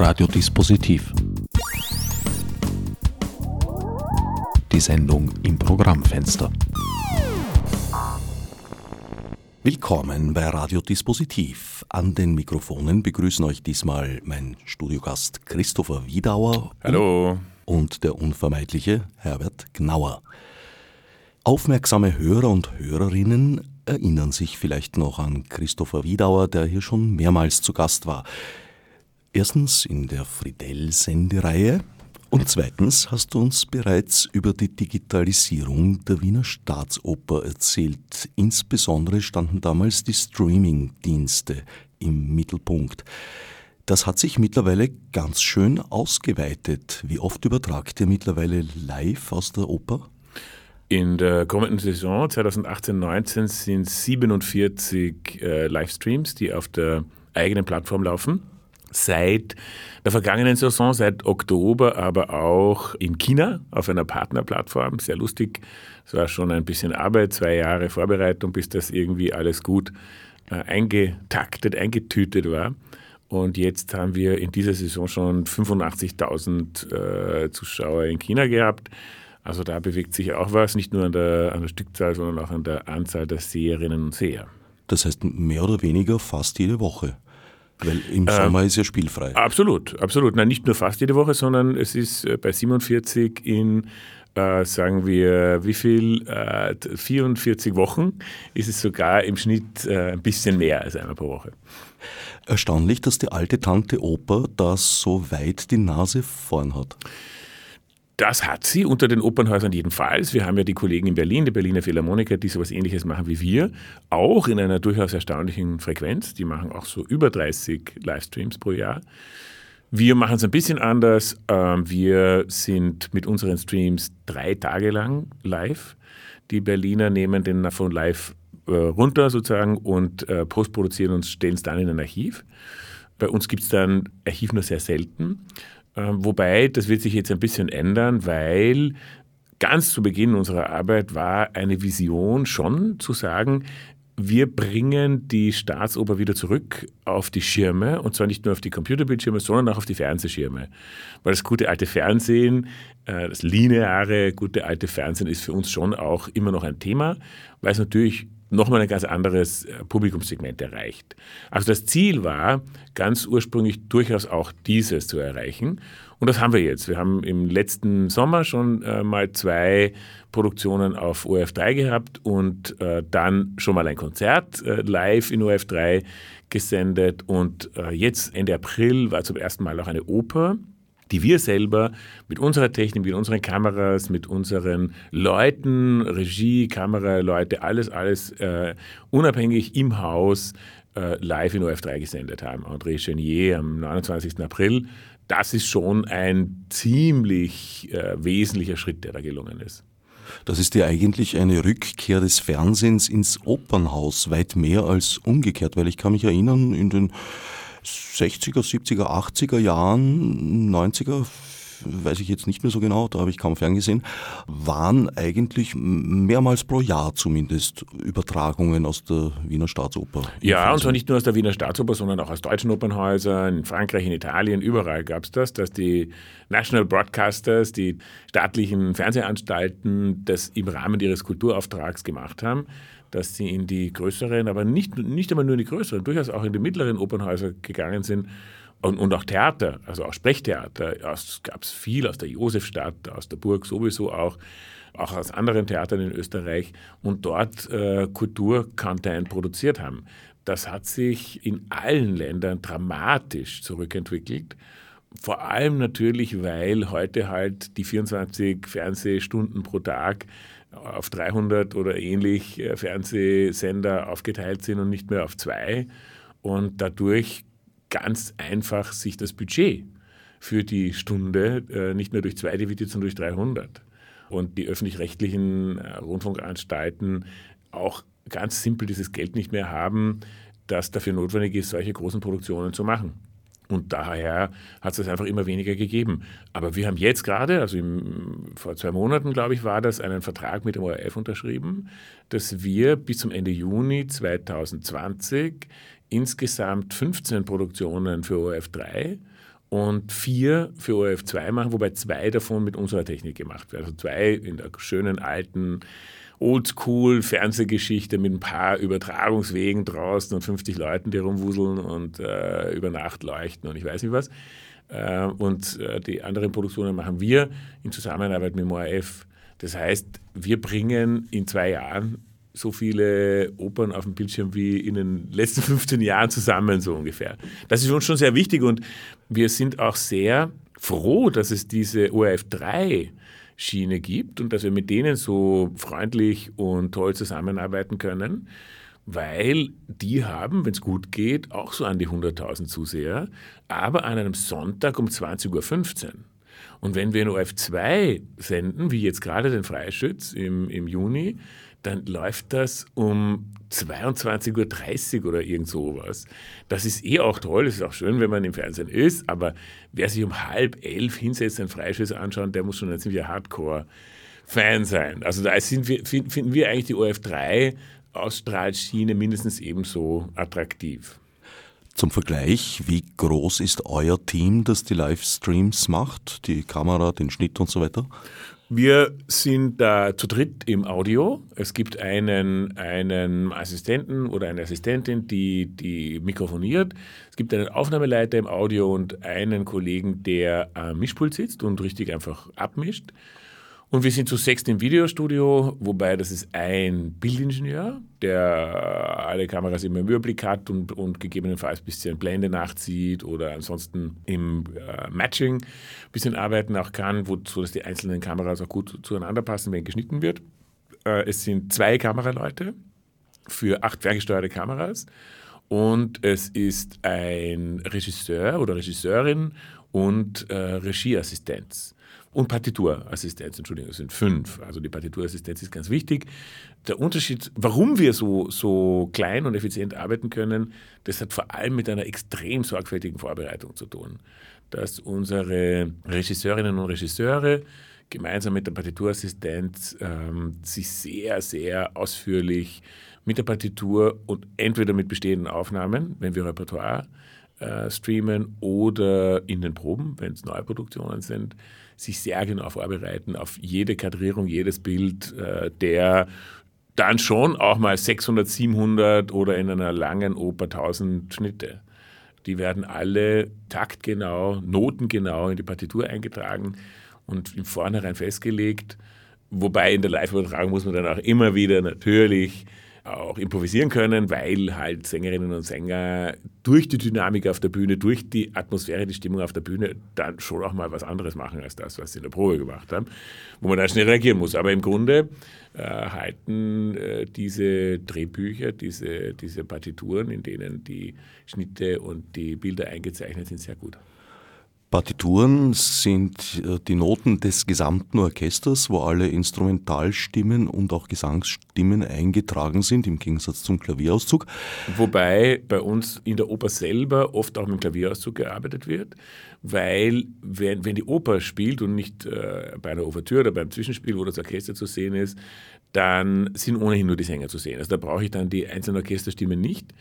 Radiodispositiv. Die Sendung im Programmfenster. Willkommen bei Radiodispositiv. An den Mikrofonen begrüßen euch diesmal mein Studiogast Christopher Wiedauer. Hallo. Und der unvermeidliche Herbert Gnauer. Aufmerksame Hörer und Hörerinnen erinnern sich vielleicht noch an Christopher Wiedauer, der hier schon mehrmals zu Gast war. Erstens in der Friedel-Sendereihe und zweitens hast du uns bereits über die Digitalisierung der Wiener Staatsoper erzählt. Insbesondere standen damals die Streaming-Dienste im Mittelpunkt. Das hat sich mittlerweile ganz schön ausgeweitet. Wie oft übertragt ihr mittlerweile live aus der Oper? In der kommenden Saison 2018-19 sind 47 äh, Livestreams, die auf der eigenen Plattform laufen. Seit der vergangenen Saison, seit Oktober, aber auch in China auf einer Partnerplattform. Sehr lustig. Es war schon ein bisschen Arbeit, zwei Jahre Vorbereitung, bis das irgendwie alles gut äh, eingetaktet, eingetütet war. Und jetzt haben wir in dieser Saison schon 85.000 äh, Zuschauer in China gehabt. Also da bewegt sich auch was, nicht nur an der, an der Stückzahl, sondern auch an der Anzahl der Seherinnen und Seher. Das heißt mehr oder weniger fast jede Woche. Weil im ähm, Sommer ist ja spielfrei. Absolut, absolut. Nein, nicht nur fast jede Woche, sondern es ist äh, bei 47 in, äh, sagen wir, wie viel? Äh, 44 Wochen ist es sogar im Schnitt äh, ein bisschen mehr als einmal pro Woche. Erstaunlich, dass die alte Tante Oper da so weit die Nase vorn hat. Das hat sie unter den Opernhäusern jedenfalls. Wir haben ja die Kollegen in Berlin, die Berliner Philharmoniker, die sowas ähnliches machen wie wir, auch in einer durchaus erstaunlichen Frequenz. Die machen auch so über 30 Livestreams pro Jahr. Wir machen es ein bisschen anders. Ähm, wir sind mit unseren Streams drei Tage lang live. Die Berliner nehmen den von live äh, runter sozusagen und äh, postproduzieren und stellen es dann in ein Archiv. Bei uns gibt es dann Archiv nur sehr selten. Ähm, wobei, das wird sich jetzt ein bisschen ändern, weil ganz zu Beginn unserer Arbeit war eine Vision schon zu sagen, wir bringen die Staatsoper wieder zurück auf die Schirme und zwar nicht nur auf die Computerbildschirme, sondern auch auf die Fernsehschirme. Weil das gute alte Fernsehen, äh, das lineare gute alte Fernsehen ist für uns schon auch immer noch ein Thema, weil es natürlich nochmal ein ganz anderes äh, Publikumssegment erreicht. Also das Ziel war ganz ursprünglich durchaus auch dieses zu erreichen. Und das haben wir jetzt. Wir haben im letzten Sommer schon äh, mal zwei Produktionen auf OF3 gehabt und äh, dann schon mal ein Konzert äh, live in OF3 gesendet. Und äh, jetzt Ende April war zum ersten Mal auch eine Oper die wir selber mit unserer Technik, mit unseren Kameras, mit unseren Leuten, Regie, Kameraleute, alles, alles äh, unabhängig im Haus äh, live in OF3 gesendet haben. André Chenier am 29. April. Das ist schon ein ziemlich äh, wesentlicher Schritt, der da gelungen ist. Das ist ja eigentlich eine Rückkehr des Fernsehens ins Opernhaus, weit mehr als umgekehrt, weil ich kann mich erinnern, in den 60er, 70er, 80er Jahren, 90er, weiß ich jetzt nicht mehr so genau, da habe ich kaum ferngesehen, waren eigentlich mehrmals pro Jahr zumindest Übertragungen aus der Wiener Staatsoper. Ja, und zwar nicht nur aus der Wiener Staatsoper, sondern auch aus deutschen Opernhäusern, in Frankreich, in Italien, überall gab es das, dass die National Broadcasters, die staatlichen Fernsehanstalten, das im Rahmen ihres Kulturauftrags gemacht haben dass sie in die größeren, aber nicht, nicht immer nur in die größeren, durchaus auch in die mittleren Opernhäuser gegangen sind und, und auch Theater, also auch Sprechtheater. Es gab es viel aus der Josefstadt, aus der Burg sowieso auch, auch aus anderen Theatern in Österreich und dort äh, Kulturcontent produziert haben. Das hat sich in allen Ländern dramatisch zurückentwickelt. Vor allem natürlich, weil heute halt die 24 Fernsehstunden pro Tag auf 300 oder ähnlich äh, Fernsehsender aufgeteilt sind und nicht mehr auf zwei und dadurch ganz einfach sich das Budget für die Stunde äh, nicht mehr durch zwei dividiert, sondern durch 300. Und die öffentlich-rechtlichen äh, Rundfunkanstalten auch ganz simpel dieses Geld nicht mehr haben, das dafür notwendig ist, solche großen Produktionen zu machen. Und daher hat es einfach immer weniger gegeben. Aber wir haben jetzt gerade, also im, vor zwei Monaten, glaube ich, war das, einen Vertrag mit dem ORF unterschrieben, dass wir bis zum Ende Juni 2020 insgesamt 15 Produktionen für ORF 3 und vier für ORF 2 machen, wobei zwei davon mit unserer Technik gemacht werden. Also zwei in der schönen alten Oldschool Fernsehgeschichte mit ein paar Übertragungswegen draußen und 50 Leuten, die rumwuseln und äh, über Nacht leuchten und ich weiß nicht was. Äh, und äh, die anderen Produktionen machen wir in Zusammenarbeit mit dem ORF. Das heißt, wir bringen in zwei Jahren so viele Opern auf dem Bildschirm wie in den letzten 15 Jahren zusammen, so ungefähr. Das ist uns schon sehr wichtig und wir sind auch sehr froh, dass es diese ORF 3 Schiene gibt und dass wir mit denen so freundlich und toll zusammenarbeiten können, weil die haben, wenn es gut geht, auch so an die 100.000 Zuseher, aber an einem Sonntag um 20.15 Uhr. Und wenn wir in ORF 2 senden, wie jetzt gerade den im, im Juni, dann läuft das um 22.30 Uhr oder irgend sowas. Das ist eh auch toll, das ist auch schön, wenn man im Fernsehen ist, aber wer sich um halb elf hinsetzt, einen Freischuss anschaut, der muss schon ein ziemlicher Hardcore-Fan sein. Also da wir, finden wir eigentlich die OF3 Ausstrahlschiene mindestens ebenso attraktiv. Zum Vergleich, wie groß ist euer Team, das die Livestreams macht, die Kamera, den Schnitt und so weiter? Wir sind da zu dritt im Audio. Es gibt einen, einen Assistenten oder eine Assistentin, die, die mikrofoniert. Es gibt einen Aufnahmeleiter im Audio und einen Kollegen, der am Mischpult sitzt und richtig einfach abmischt. Und wir sind zu sechst im Videostudio, wobei das ist ein Bildingenieur, der alle Kameras immer im Überblick hat und, und gegebenenfalls ein bisschen Blende nachzieht oder ansonsten im äh, Matching ein bisschen arbeiten auch kann, wo, so dass die einzelnen Kameras auch gut zueinander passen, wenn geschnitten wird. Äh, es sind zwei Kameraleute für acht ferngesteuerte Kameras und es ist ein Regisseur oder Regisseurin und äh, Regieassistenz und Partiturassistenz, Entschuldigung, das sind fünf. Also die Partiturassistenz ist ganz wichtig. Der Unterschied, warum wir so, so klein und effizient arbeiten können, das hat vor allem mit einer extrem sorgfältigen Vorbereitung zu tun. Dass unsere Regisseurinnen und Regisseure gemeinsam mit der Partiturassistenz ähm, sich sehr, sehr ausführlich mit der Partitur und entweder mit bestehenden Aufnahmen, wenn wir Repertoire äh, streamen, oder in den Proben, wenn es neue Produktionen sind, sich sehr genau vorbereiten auf jede Kadrierung, jedes Bild, äh, der dann schon auch mal 600, 700 oder in einer langen Oper 1000 Schnitte. Die werden alle taktgenau, notengenau in die Partitur eingetragen und im Vornherein festgelegt. Wobei in der Live-Übertragung muss man dann auch immer wieder natürlich auch improvisieren können, weil halt Sängerinnen und Sänger durch die Dynamik auf der Bühne, durch die Atmosphäre, die Stimmung auf der Bühne dann schon auch mal was anderes machen als das, was sie in der Probe gemacht haben, wo man dann schnell reagieren muss. Aber im Grunde äh, halten äh, diese Drehbücher, diese, diese Partituren, in denen die Schnitte und die Bilder eingezeichnet sind, sehr gut. Partituren sind äh, die Noten des gesamten Orchesters, wo alle Instrumentalstimmen und auch Gesangsstimmen eingetragen sind, im Gegensatz zum Klavierauszug. Wobei bei uns in der Oper selber oft auch mit dem Klavierauszug gearbeitet wird, weil wenn, wenn die Oper spielt und nicht äh, bei einer Ouvertüre oder beim Zwischenspiel, wo das Orchester zu sehen ist, dann sind ohnehin nur die Sänger zu sehen. Also da brauche ich dann die einzelnen Orchesterstimmen nicht.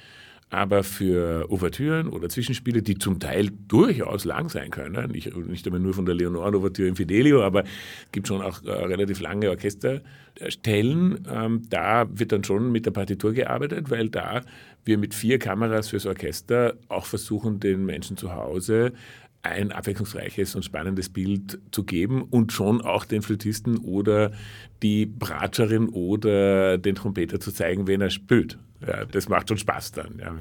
Aber für Ouvertüren oder Zwischenspiele, die zum Teil durchaus lang sein können, nicht, nicht einmal nur von der Leonore-Ouvertüre in Fidelio, aber es gibt schon auch äh, relativ lange Orchesterstellen, ähm, da wird dann schon mit der Partitur gearbeitet, weil da wir mit vier Kameras fürs Orchester auch versuchen, den Menschen zu Hause ein abwechslungsreiches und spannendes Bild zu geben und schon auch den Flötisten oder die Bratscherin oder den Trompeter zu zeigen, wen er spielt. Ja, das macht schon Spaß dann. Ja,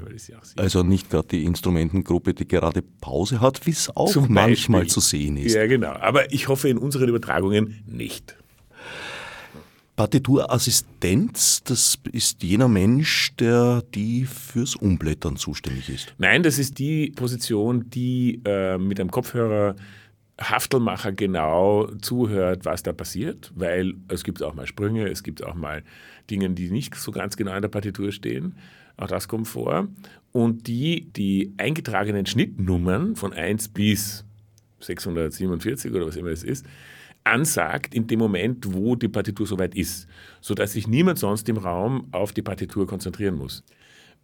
also nicht gerade die Instrumentengruppe, die gerade Pause hat, wie es auch Zum manchmal Beispiel. zu sehen ist. Ja, genau. Aber ich hoffe in unseren Übertragungen nicht. Partiturassistenz, das ist jener Mensch, der die fürs Umblättern zuständig ist. Nein, das ist die Position, die äh, mit einem Kopfhörer Haftelmacher genau zuhört, was da passiert, weil es gibt auch mal Sprünge, es gibt auch mal Dinge, die nicht so ganz genau in der Partitur stehen. Auch das kommt vor. Und die, die eingetragenen Schnittnummern von 1 bis 647 oder was immer es ist, ansagt in dem Moment, wo die Partitur soweit ist, sodass sich niemand sonst im Raum auf die Partitur konzentrieren muss.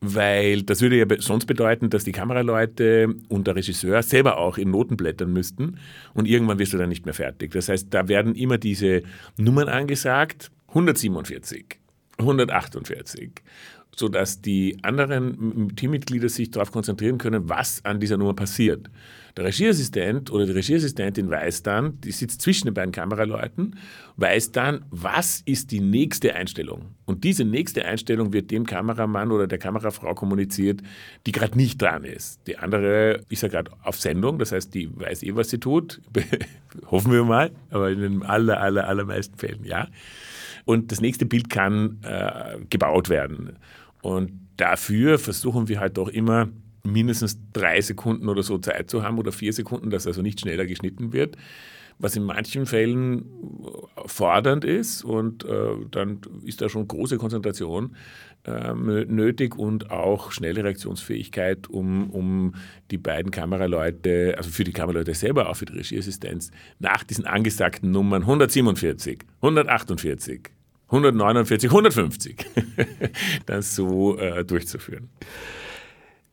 Weil das würde ja sonst bedeuten, dass die Kameraleute und der Regisseur selber auch in Noten blättern müssten und irgendwann wirst du dann nicht mehr fertig. Das heißt, da werden immer diese Nummern angesagt, 147, 148 sodass die anderen Teammitglieder sich darauf konzentrieren können, was an dieser Nummer passiert. Der Regieassistent oder die Regieassistentin weiß dann, die sitzt zwischen den beiden Kameraleuten, weiß dann, was ist die nächste Einstellung. Und diese nächste Einstellung wird dem Kameramann oder der Kamerafrau kommuniziert, die gerade nicht dran ist. Die andere ist ja gerade auf Sendung, das heißt, die weiß eh, was sie tut. Hoffen wir mal, aber in den aller, aller, allermeisten Fällen ja. Und das nächste Bild kann äh, gebaut werden. Und dafür versuchen wir halt doch immer mindestens drei Sekunden oder so Zeit zu haben oder vier Sekunden, dass also nicht schneller geschnitten wird, was in manchen Fällen fordernd ist und äh, dann ist da schon große Konzentration äh, nötig und auch schnelle Reaktionsfähigkeit, um, um die beiden Kameraleute, also für die Kameraleute selber, auch für die Regieassistenz, nach diesen angesagten Nummern 147, 148, 149, 150 das so äh, durchzuführen.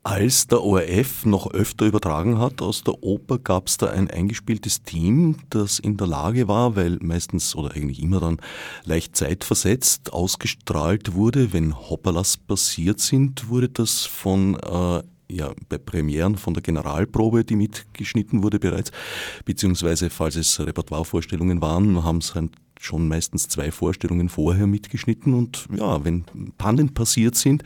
Als der ORF noch öfter übertragen hat aus der Oper, gab es da ein eingespieltes Team, das in der Lage war, weil meistens oder eigentlich immer dann leicht zeitversetzt ausgestrahlt wurde, wenn Hopperlas passiert sind, wurde das von äh, ja, bei Premieren von der Generalprobe, die mitgeschnitten wurde bereits, beziehungsweise falls es Repertoirevorstellungen waren, haben es halt schon meistens zwei Vorstellungen vorher mitgeschnitten und ja, wenn Pannen passiert sind,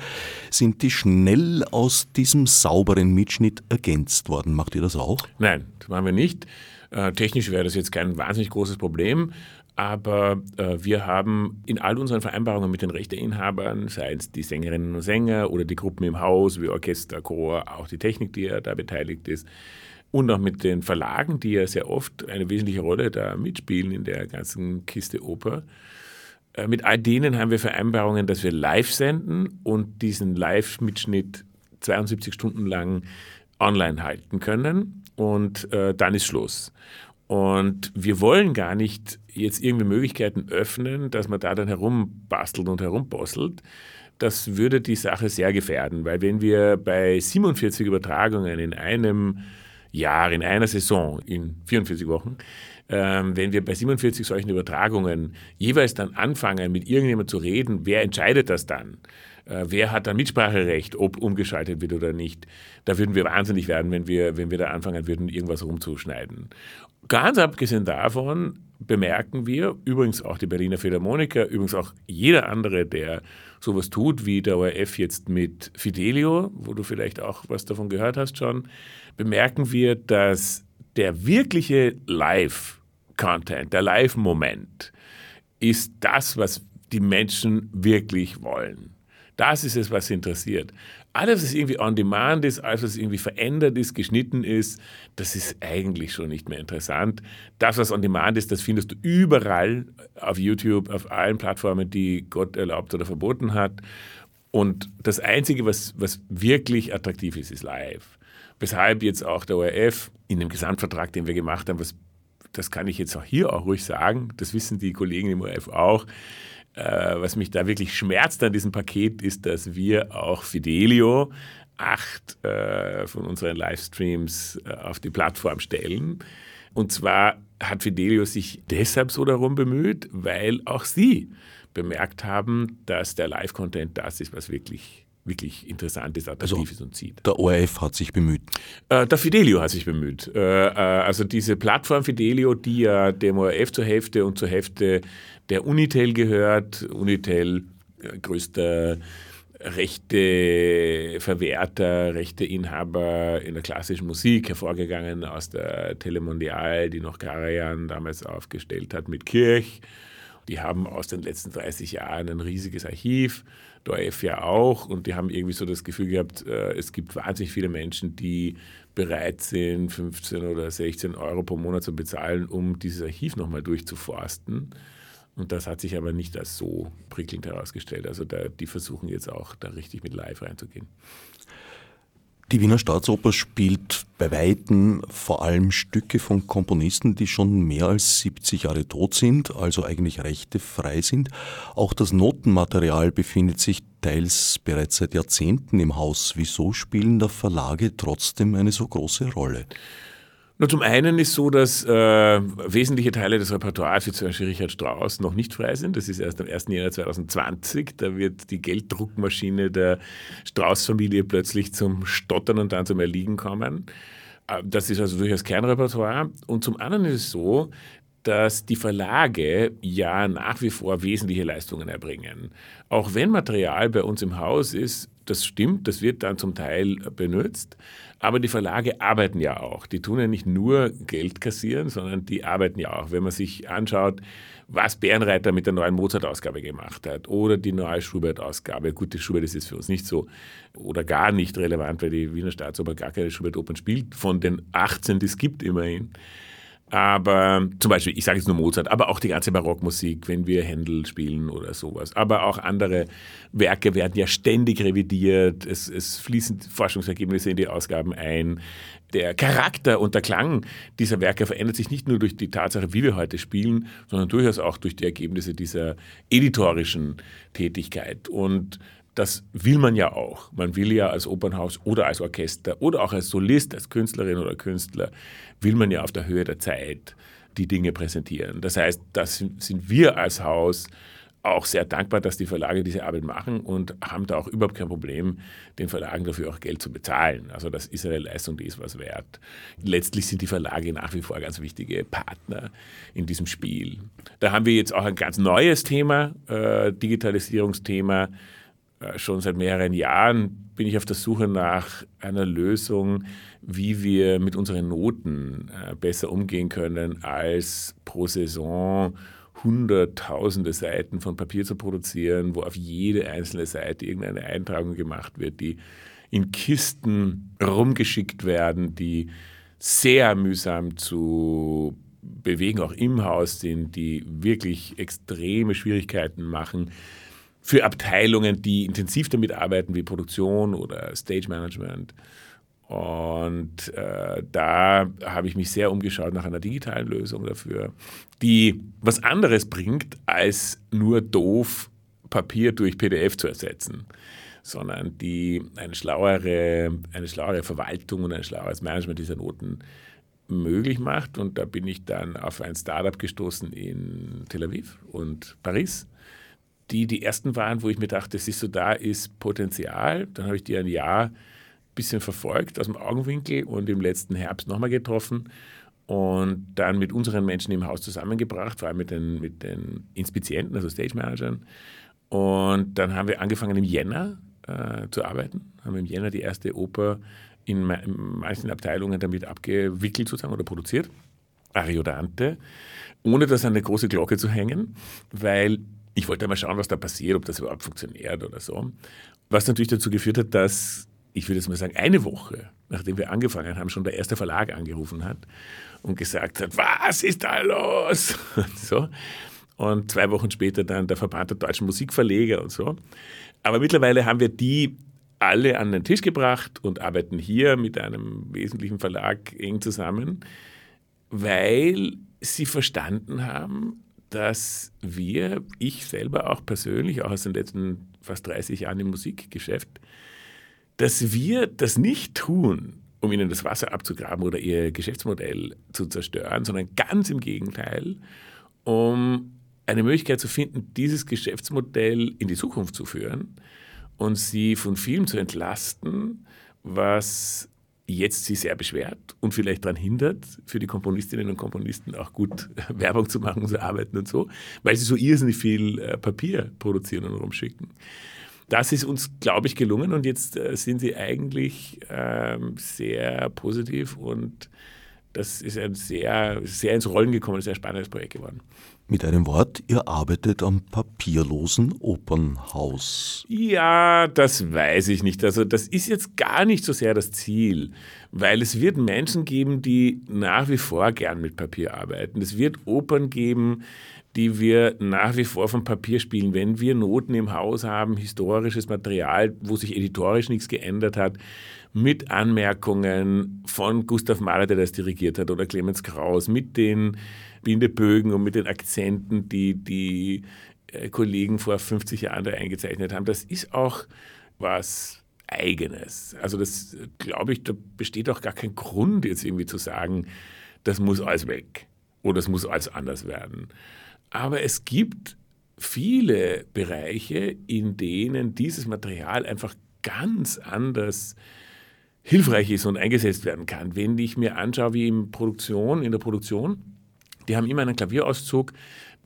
sind die schnell aus diesem sauberen Mitschnitt ergänzt worden. Macht ihr das auch? Nein, das machen wir nicht. Äh, technisch wäre das jetzt kein wahnsinnig großes Problem, aber äh, wir haben in all unseren Vereinbarungen mit den Rechteinhabern, sei es die Sängerinnen und Sänger oder die Gruppen im Haus, wie Orchester, Chor, auch die Technik, die ja da beteiligt ist, und auch mit den Verlagen, die ja sehr oft eine wesentliche Rolle da mitspielen in der ganzen Kiste Oper. Äh, mit all denen haben wir Vereinbarungen, dass wir live senden und diesen Live-Mitschnitt 72 Stunden lang online halten können und äh, dann ist Schluss. Und wir wollen gar nicht jetzt irgendwie Möglichkeiten öffnen, dass man da dann herumbastelt und herumbosselt. Das würde die Sache sehr gefährden, weil wenn wir bei 47 Übertragungen in einem Jahr, in einer Saison, in 44 Wochen, ähm, wenn wir bei 47 solchen Übertragungen jeweils dann anfangen, mit irgendjemandem zu reden, wer entscheidet das dann? Äh, wer hat dann Mitspracherecht, ob umgeschaltet wird oder nicht? Da würden wir wahnsinnig werden, wenn wir, wenn wir da anfangen würden, irgendwas rumzuschneiden. Ganz abgesehen davon bemerken wir, übrigens auch die Berliner Philharmoniker, übrigens auch jeder andere, der sowas tut, wie der ORF jetzt mit Fidelio, wo du vielleicht auch was davon gehört hast schon, bemerken wir, dass der wirkliche Live-Content, der Live-Moment, ist das, was die Menschen wirklich wollen. Das ist es, was sie interessiert. Alles, was irgendwie on demand ist, alles, was irgendwie verändert ist, geschnitten ist, das ist eigentlich schon nicht mehr interessant. Das, was on demand ist, das findest du überall auf YouTube, auf allen Plattformen, die Gott erlaubt oder verboten hat. Und das Einzige, was, was wirklich attraktiv ist, ist live. Weshalb jetzt auch der ORF in dem Gesamtvertrag, den wir gemacht haben, was, das kann ich jetzt auch hier auch ruhig sagen, das wissen die Kollegen im ORF auch, äh, was mich da wirklich schmerzt an diesem Paket, ist, dass wir auch Fidelio acht äh, von unseren Livestreams äh, auf die Plattform stellen. Und zwar hat Fidelio sich deshalb so darum bemüht, weil auch sie bemerkt haben, dass der Live-Content das ist, was wirklich wirklich interessant ist, attraktiv also, ist und zieht. Der ORF hat sich bemüht. Äh, der Fidelio hat sich bemüht. Äh, äh, also diese Plattform Fidelio, die ja dem ORF zur Hälfte und zur Hälfte der Unitel gehört. Unitel, äh, größter rechte Verwerter, rechte Inhaber in der klassischen Musik, hervorgegangen aus der Telemondial, die noch Karajan damals aufgestellt hat mit Kirch. Die haben aus den letzten 30 Jahren ein riesiges Archiv der ORF ja auch. Und die haben irgendwie so das Gefühl gehabt, äh, es gibt wahnsinnig viele Menschen, die bereit sind, 15 oder 16 Euro pro Monat zu bezahlen, um dieses Archiv nochmal durchzuforsten. Und das hat sich aber nicht als so prickelnd herausgestellt. Also da, die versuchen jetzt auch da richtig mit Live reinzugehen. Die Wiener Staatsoper spielt bei Weitem vor allem Stücke von Komponisten, die schon mehr als 70 Jahre tot sind, also eigentlich rechtefrei sind. Auch das Notenmaterial befindet sich teils bereits seit Jahrzehnten im Haus. Wieso spielen da Verlage trotzdem eine so große Rolle? Nur zum einen ist so, dass äh, wesentliche Teile des Repertoires, wie zum Beispiel Richard Strauss, noch nicht frei sind. Das ist erst am 1. Januar 2020. Da wird die Gelddruckmaschine der Strauss-Familie plötzlich zum Stottern und dann zum Erliegen kommen. Äh, das ist also durchaus Kernrepertoire. Und zum anderen ist es so, dass die Verlage ja nach wie vor wesentliche Leistungen erbringen. Auch wenn Material bei uns im Haus ist, das stimmt, das wird dann zum Teil benutzt, aber die Verlage arbeiten ja auch. Die tun ja nicht nur Geld kassieren, sondern die arbeiten ja auch. Wenn man sich anschaut, was Bärenreiter mit der neuen Mozart-Ausgabe gemacht hat oder die neue Schubert-Ausgabe. Gut, die Schubert ist für uns nicht so oder gar nicht relevant, weil die Wiener Staatsoper gar keine Schubert-Opern spielt, von den 18, die es gibt immerhin. Aber zum Beispiel, ich sage jetzt nur Mozart, aber auch die ganze Barockmusik, wenn wir Händel spielen oder sowas. Aber auch andere Werke werden ja ständig revidiert. Es, es fließen Forschungsergebnisse in die Ausgaben ein. Der Charakter und der Klang dieser Werke verändert sich nicht nur durch die Tatsache, wie wir heute spielen, sondern durchaus auch durch die Ergebnisse dieser editorischen Tätigkeit. Und das will man ja auch. Man will ja als Opernhaus oder als Orchester oder auch als Solist, als Künstlerin oder Künstler, will man ja auf der Höhe der Zeit die Dinge präsentieren. Das heißt, das sind wir als Haus auch sehr dankbar, dass die Verlage diese Arbeit machen und haben da auch überhaupt kein Problem, den Verlagen dafür auch Geld zu bezahlen. Also das ist eine Leistung, die ist was wert. Letztlich sind die Verlage nach wie vor ganz wichtige Partner in diesem Spiel. Da haben wir jetzt auch ein ganz neues Thema, äh, Digitalisierungsthema. Äh, schon seit mehreren Jahren bin ich auf der Suche nach einer Lösung, wie wir mit unseren Noten äh, besser umgehen können, als pro Saison hunderttausende Seiten von Papier zu produzieren, wo auf jede einzelne Seite irgendeine Eintragung gemacht wird, die in Kisten rumgeschickt werden, die sehr mühsam zu bewegen, auch im Haus sind, die wirklich extreme Schwierigkeiten machen für Abteilungen, die intensiv damit arbeiten, wie Produktion oder Stage Management. Und äh, da habe ich mich sehr umgeschaut nach einer digitalen Lösung dafür, die was anderes bringt, als nur doof Papier durch PDF zu ersetzen, sondern die eine schlauere, eine schlauere Verwaltung und ein schlaueres Management dieser Noten möglich macht. Und da bin ich dann auf ein Startup gestoßen in Tel Aviv und Paris, die die ersten waren, wo ich mir dachte, siehst du, da ist Potenzial. Dann habe ich die ein Jahr ein bisschen verfolgt aus dem Augenwinkel und im letzten Herbst nochmal getroffen und dann mit unseren Menschen im Haus zusammengebracht, vor allem mit den, mit den Inspizienten, also Stage Managern. Und dann haben wir angefangen im Jänner äh, zu arbeiten, haben im Jänner die erste Oper in, in manchen Abteilungen damit abgewickelt sozusagen oder produziert, Ariodante, ohne das an eine große Glocke zu hängen, weil ich wollte mal schauen, was da passiert, ob das überhaupt funktioniert oder so. Was natürlich dazu geführt hat, dass, ich würde jetzt mal sagen, eine Woche, nachdem wir angefangen haben, schon der erste Verlag angerufen hat und gesagt hat, was ist da los? Und so. Und zwei Wochen später dann der Verband der deutschen Musikverleger und so. Aber mittlerweile haben wir die alle an den Tisch gebracht und arbeiten hier mit einem wesentlichen Verlag eng zusammen, weil sie verstanden haben, dass wir, ich selber auch persönlich, auch aus den letzten fast 30 Jahren im Musikgeschäft, dass wir das nicht tun, um ihnen das Wasser abzugraben oder ihr Geschäftsmodell zu zerstören, sondern ganz im Gegenteil, um eine Möglichkeit zu finden, dieses Geschäftsmodell in die Zukunft zu führen und sie von vielem zu entlasten, was jetzt sie sehr beschwert und vielleicht daran hindert, für die Komponistinnen und Komponisten auch gut Werbung zu machen, zu arbeiten und so, weil sie so irrsinnig viel äh, Papier produzieren und rumschicken. Das ist uns, glaube ich, gelungen und jetzt äh, sind sie eigentlich ähm, sehr positiv und das ist ein sehr, sehr ins Rollen gekommen, sehr spannendes Projekt geworden. Mit einem Wort, ihr arbeitet am papierlosen Opernhaus. Ja, das weiß ich nicht. Also das ist jetzt gar nicht so sehr das Ziel, weil es wird Menschen geben, die nach wie vor gern mit Papier arbeiten. Es wird Opern geben, die wir nach wie vor vom Papier spielen. Wenn wir Noten im Haus haben, historisches Material, wo sich editorisch nichts geändert hat, mit Anmerkungen von Gustav Mahler, der das dirigiert hat, oder Clemens Kraus, mit den Bindebögen und mit den Akzenten, die die äh, Kollegen vor 50 Jahren da eingezeichnet haben. Das ist auch was Eigenes. Also das glaube ich, da besteht auch gar kein Grund, jetzt irgendwie zu sagen, das muss alles weg oder es muss alles anders werden. Aber es gibt viele Bereiche, in denen dieses Material einfach ganz anders hilfreich ist und eingesetzt werden kann. Wenn ich mir anschaue, wie in Produktion, in der Produktion, die haben immer einen Klavierauszug,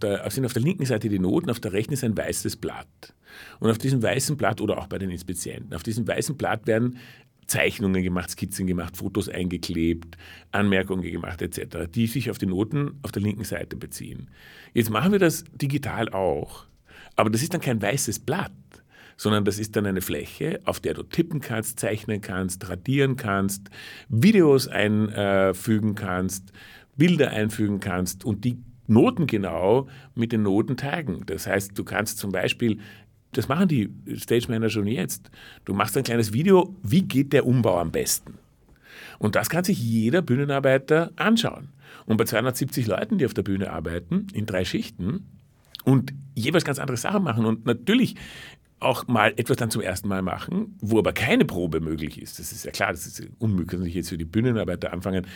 da sind auf der linken Seite die Noten, auf der rechten ist ein weißes Blatt. Und auf diesem weißen Blatt oder auch bei den Inspizienten, auf diesem weißen Blatt werden Zeichnungen gemacht, Skizzen gemacht, Fotos eingeklebt, Anmerkungen gemacht etc., die sich auf die Noten auf der linken Seite beziehen. Jetzt machen wir das digital auch, aber das ist dann kein weißes Blatt, sondern das ist dann eine Fläche, auf der du tippen kannst, zeichnen kannst, radieren kannst, Videos einfügen kannst, Bilder einfügen kannst und die Noten genau mit den Noten taggen. Das heißt, du kannst zum Beispiel das machen die Stage Manager schon jetzt. Du machst ein kleines Video, wie geht der Umbau am besten? Und das kann sich jeder Bühnenarbeiter anschauen. Und bei 270 Leuten, die auf der Bühne arbeiten, in drei Schichten und jeweils ganz andere Sachen machen und natürlich auch mal etwas dann zum ersten Mal machen, wo aber keine Probe möglich ist. Das ist ja klar, das ist unmöglich, jetzt für die Bühnenarbeiter anfangen,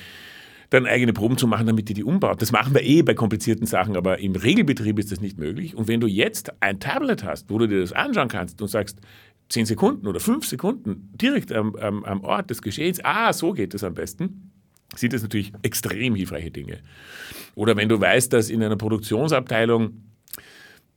dann eigene Proben zu machen, damit die die umbaut. Das machen wir eh bei komplizierten Sachen, aber im Regelbetrieb ist das nicht möglich. Und wenn du jetzt ein Tablet hast, wo du dir das anschauen kannst und sagst, zehn Sekunden oder fünf Sekunden direkt am, am, am Ort des Geschehens, ah, so geht es am besten, sind das natürlich extrem hilfreiche Dinge. Oder wenn du weißt, dass in einer Produktionsabteilung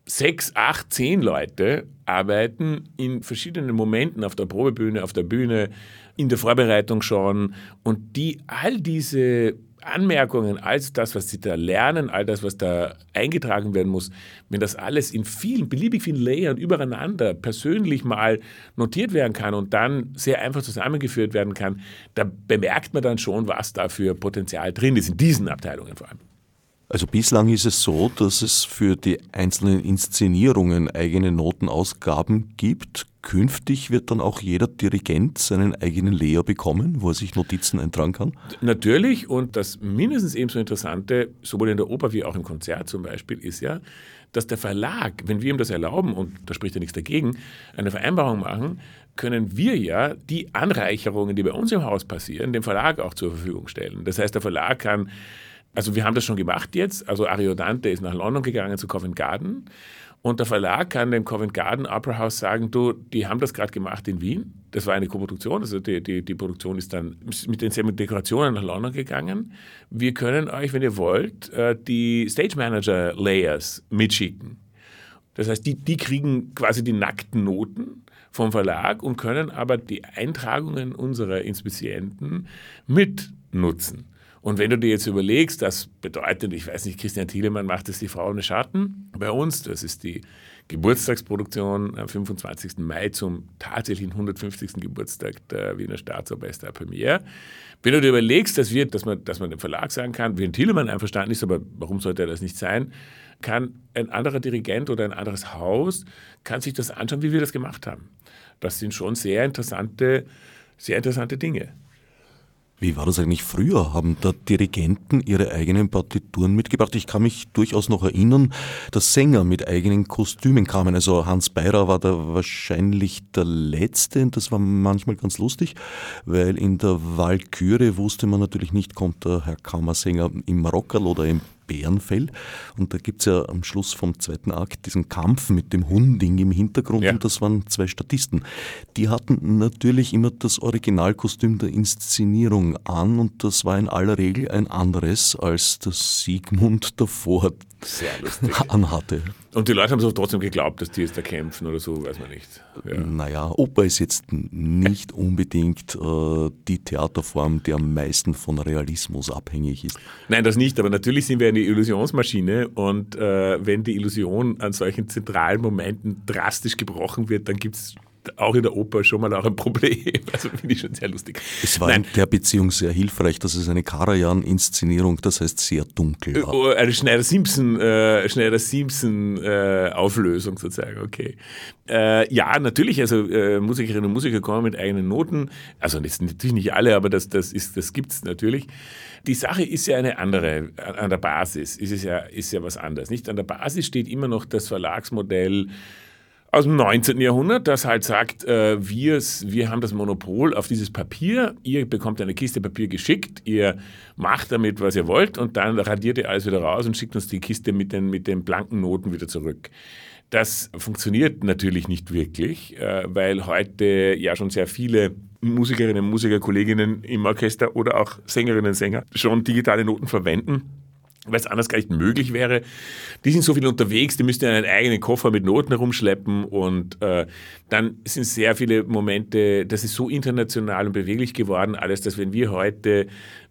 sechs, acht, zehn Leute arbeiten in verschiedenen Momenten auf der Probebühne, auf der Bühne, in der Vorbereitung schon und die all diese Anmerkungen, all das, was sie da lernen, all das, was da eingetragen werden muss, wenn das alles in vielen, beliebig vielen Layern übereinander persönlich mal notiert werden kann und dann sehr einfach zusammengeführt werden kann, da bemerkt man dann schon, was da für Potenzial drin ist, in diesen Abteilungen vor allem. Also bislang ist es so, dass es für die einzelnen Inszenierungen eigene Notenausgaben gibt. Künftig wird dann auch jeder Dirigent seinen eigenen Layer bekommen, wo er sich Notizen eintragen kann? Natürlich und das mindestens ebenso Interessante, sowohl in der Oper wie auch im Konzert zum Beispiel, ist ja, dass der Verlag, wenn wir ihm das erlauben, und da spricht ja nichts dagegen, eine Vereinbarung machen, können wir ja die Anreicherungen, die bei uns im Haus passieren, dem Verlag auch zur Verfügung stellen. Das heißt, der Verlag kann also wir haben das schon gemacht jetzt. Also Ariodante ist nach London gegangen zu Covent Garden. Und der Verlag kann dem Covent Garden Opera House sagen, du, die haben das gerade gemacht in Wien. Das war eine Koproduktion, also die, die, die Produktion ist dann mit den Dekorationen nach London gegangen. Wir können euch, wenn ihr wollt, äh, die Stage Manager Layers mitschicken. Das heißt, die, die kriegen quasi die nackten Noten vom Verlag und können aber die Eintragungen unserer Inspizienten mitnutzen. Und wenn du dir jetzt überlegst, das bedeutet, ich weiß nicht, Christian Thielemann macht es die Frau ohne Schatten bei uns, das ist die Geburtstagsproduktion am 25. Mai zum tatsächlichen 150. Geburtstag der Wiener Staatsorchester Premiere. Wenn du dir überlegst, dass, wir, dass, man, dass man dem Verlag sagen kann, wenn Thielemann einverstanden ist, aber warum sollte er das nicht sein, kann ein anderer Dirigent oder ein anderes Haus kann sich das anschauen, wie wir das gemacht haben. Das sind schon sehr interessante, sehr interessante Dinge. Wie war das eigentlich früher? Haben da Dirigenten ihre eigenen Partituren mitgebracht? Ich kann mich durchaus noch erinnern, dass Sänger mit eigenen Kostümen kamen. Also Hans Beirer war da wahrscheinlich der Letzte und das war manchmal ganz lustig, weil in der Walküre wusste man natürlich nicht, kommt der Herr Kammersänger im Marokkerl oder im Bärenfell. Und da gibt es ja am Schluss vom zweiten Akt diesen Kampf mit dem Hunding im Hintergrund ja. und das waren zwei Statisten. Die hatten natürlich immer das Originalkostüm der Inszenierung an und das war in aller Regel ein anderes als das Siegmund davor anhatte. Und die Leute haben so trotzdem geglaubt, dass die jetzt da kämpfen oder so, weiß man nicht. Ja. Naja, Oper ist jetzt nicht unbedingt äh, die Theaterform, die am meisten von Realismus abhängig ist. Nein, das nicht, aber natürlich sind wir eine Illusionsmaschine und äh, wenn die Illusion an solchen zentralen Momenten drastisch gebrochen wird, dann gibt es auch in der Oper schon mal auch ein Problem. Also finde ich schon sehr lustig. Es war Nein. in der Beziehung sehr hilfreich, dass es eine Karajan-Inszenierung, das heißt sehr dunkel war. Oh, eine Schneider-Simpson äh, Schneider Simpson, äh, Auflösung sozusagen, okay. Äh, ja, natürlich, also äh, Musikerinnen und Musiker kommen mit eigenen Noten, also jetzt natürlich nicht alle, aber das, das, das gibt es natürlich. Die Sache ist ja eine andere. An der Basis ist es ja, ist ja was anderes. Nicht? An der Basis steht immer noch das Verlagsmodell aus dem 19. Jahrhundert, das halt sagt, äh, wir, haben das Monopol auf dieses Papier, ihr bekommt eine Kiste Papier geschickt, ihr macht damit, was ihr wollt und dann radiert ihr alles wieder raus und schickt uns die Kiste mit den, mit den blanken Noten wieder zurück. Das funktioniert natürlich nicht wirklich, äh, weil heute ja schon sehr viele Musikerinnen und Musiker, Kolleginnen im Orchester oder auch Sängerinnen und Sänger schon digitale Noten verwenden weil es anders gar nicht möglich wäre. Die sind so viel unterwegs, die müssten einen eigenen Koffer mit Noten herumschleppen und äh, dann sind sehr viele Momente, das ist so international und beweglich geworden, alles, dass wenn wir heute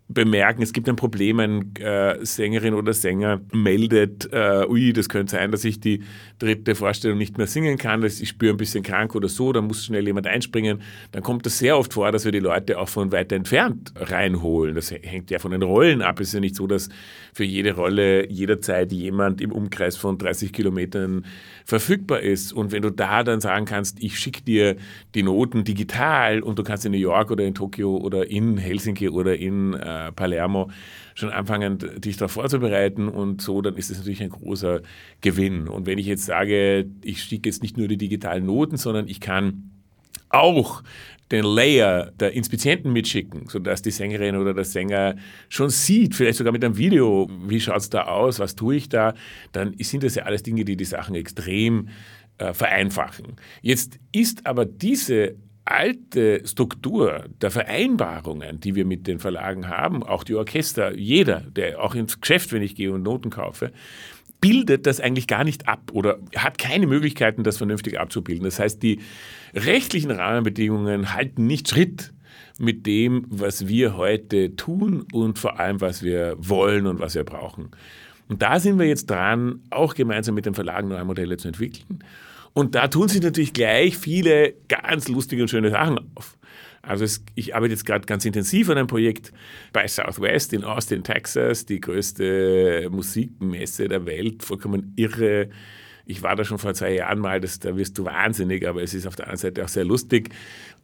bemerken, es gibt ein Problem, ein äh, Sängerin oder Sänger meldet, äh, ui, das könnte sein, dass ich die dritte Vorstellung nicht mehr singen kann, dass ich spüre ein bisschen krank oder so, dann muss schnell jemand einspringen. Dann kommt das sehr oft vor, dass wir die Leute auch von weiter entfernt reinholen. Das hängt ja von den Rollen ab. Es ist ja nicht so, dass für jede Rolle jederzeit jemand im Umkreis von 30 Kilometern verfügbar ist. Und wenn du da dann sagen kannst, ich schicke dir die Noten digital und du kannst in New York oder in Tokio oder in Helsinki oder in äh, Palermo schon anfangen, dich darauf vorzubereiten und so, dann ist das natürlich ein großer Gewinn. Und wenn ich jetzt sage, ich schicke jetzt nicht nur die digitalen Noten, sondern ich kann auch den Layer der Inspizienten mitschicken, sodass die Sängerin oder der Sänger schon sieht, vielleicht sogar mit einem Video, wie schaut es da aus, was tue ich da, dann sind das ja alles Dinge, die die Sachen extrem äh, vereinfachen. Jetzt ist aber diese alte Struktur der Vereinbarungen, die wir mit den Verlagen haben, auch die Orchester, jeder, der auch ins Geschäft, wenn ich gehe und Noten kaufe, bildet das eigentlich gar nicht ab oder hat keine Möglichkeiten, das vernünftig abzubilden. Das heißt, die rechtlichen Rahmenbedingungen halten nicht Schritt mit dem, was wir heute tun und vor allem, was wir wollen und was wir brauchen. Und da sind wir jetzt dran, auch gemeinsam mit den Verlagen neue Modelle zu entwickeln. Und da tun sich natürlich gleich viele ganz lustige und schöne Sachen auf. Also es, ich arbeite jetzt gerade ganz intensiv an einem Projekt bei Southwest in Austin, Texas, die größte Musikmesse der Welt, vollkommen irre. Ich war da schon vor zwei Jahren mal, das, da wirst du wahnsinnig, aber es ist auf der anderen Seite auch sehr lustig.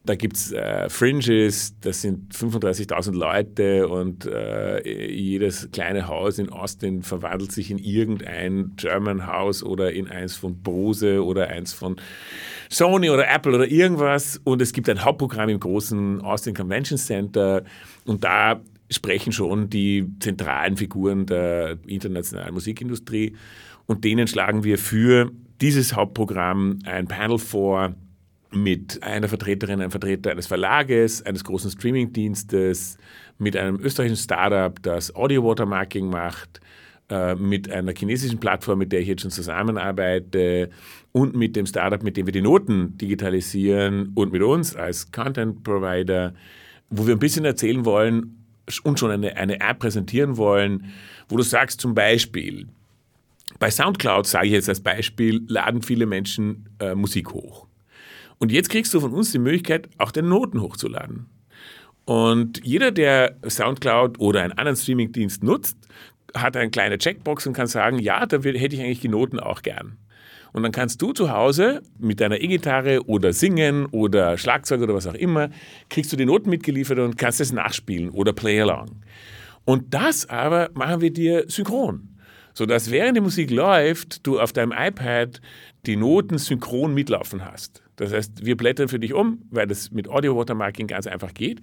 Da gibt es äh, Fringes, das sind 35.000 Leute und äh, jedes kleine Haus in Austin verwandelt sich in irgendein German House oder in eins von Bose oder eins von Sony oder Apple oder irgendwas. Und es gibt ein Hauptprogramm im großen Austin Convention Center und da sprechen schon die zentralen Figuren der internationalen Musikindustrie und denen schlagen wir für dieses Hauptprogramm ein Panel vor, mit einer Vertreterin, einem Vertreter eines Verlages, eines großen Streamingdienstes, mit einem österreichischen Startup, das Audio Watermarking macht, äh, mit einer chinesischen Plattform, mit der ich jetzt schon zusammenarbeite und mit dem Startup, mit dem wir die Noten digitalisieren und mit uns als Content Provider, wo wir ein bisschen erzählen wollen und schon eine, eine App präsentieren wollen, wo du sagst zum Beispiel, bei SoundCloud, sage ich jetzt als Beispiel, laden viele Menschen äh, Musik hoch. Und jetzt kriegst du von uns die Möglichkeit, auch den Noten hochzuladen. Und jeder, der Soundcloud oder einen anderen Streamingdienst nutzt, hat eine kleine Checkbox und kann sagen, ja, da hätte ich eigentlich die Noten auch gern. Und dann kannst du zu Hause mit deiner E-Gitarre oder singen oder Schlagzeug oder was auch immer, kriegst du die Noten mitgeliefert und kannst es nachspielen oder play along. Und das aber machen wir dir synchron. Sodass während die Musik läuft, du auf deinem iPad die Noten synchron mitlaufen hast. Das heißt, wir blättern für dich um, weil das mit Audio Watermarking ganz einfach geht.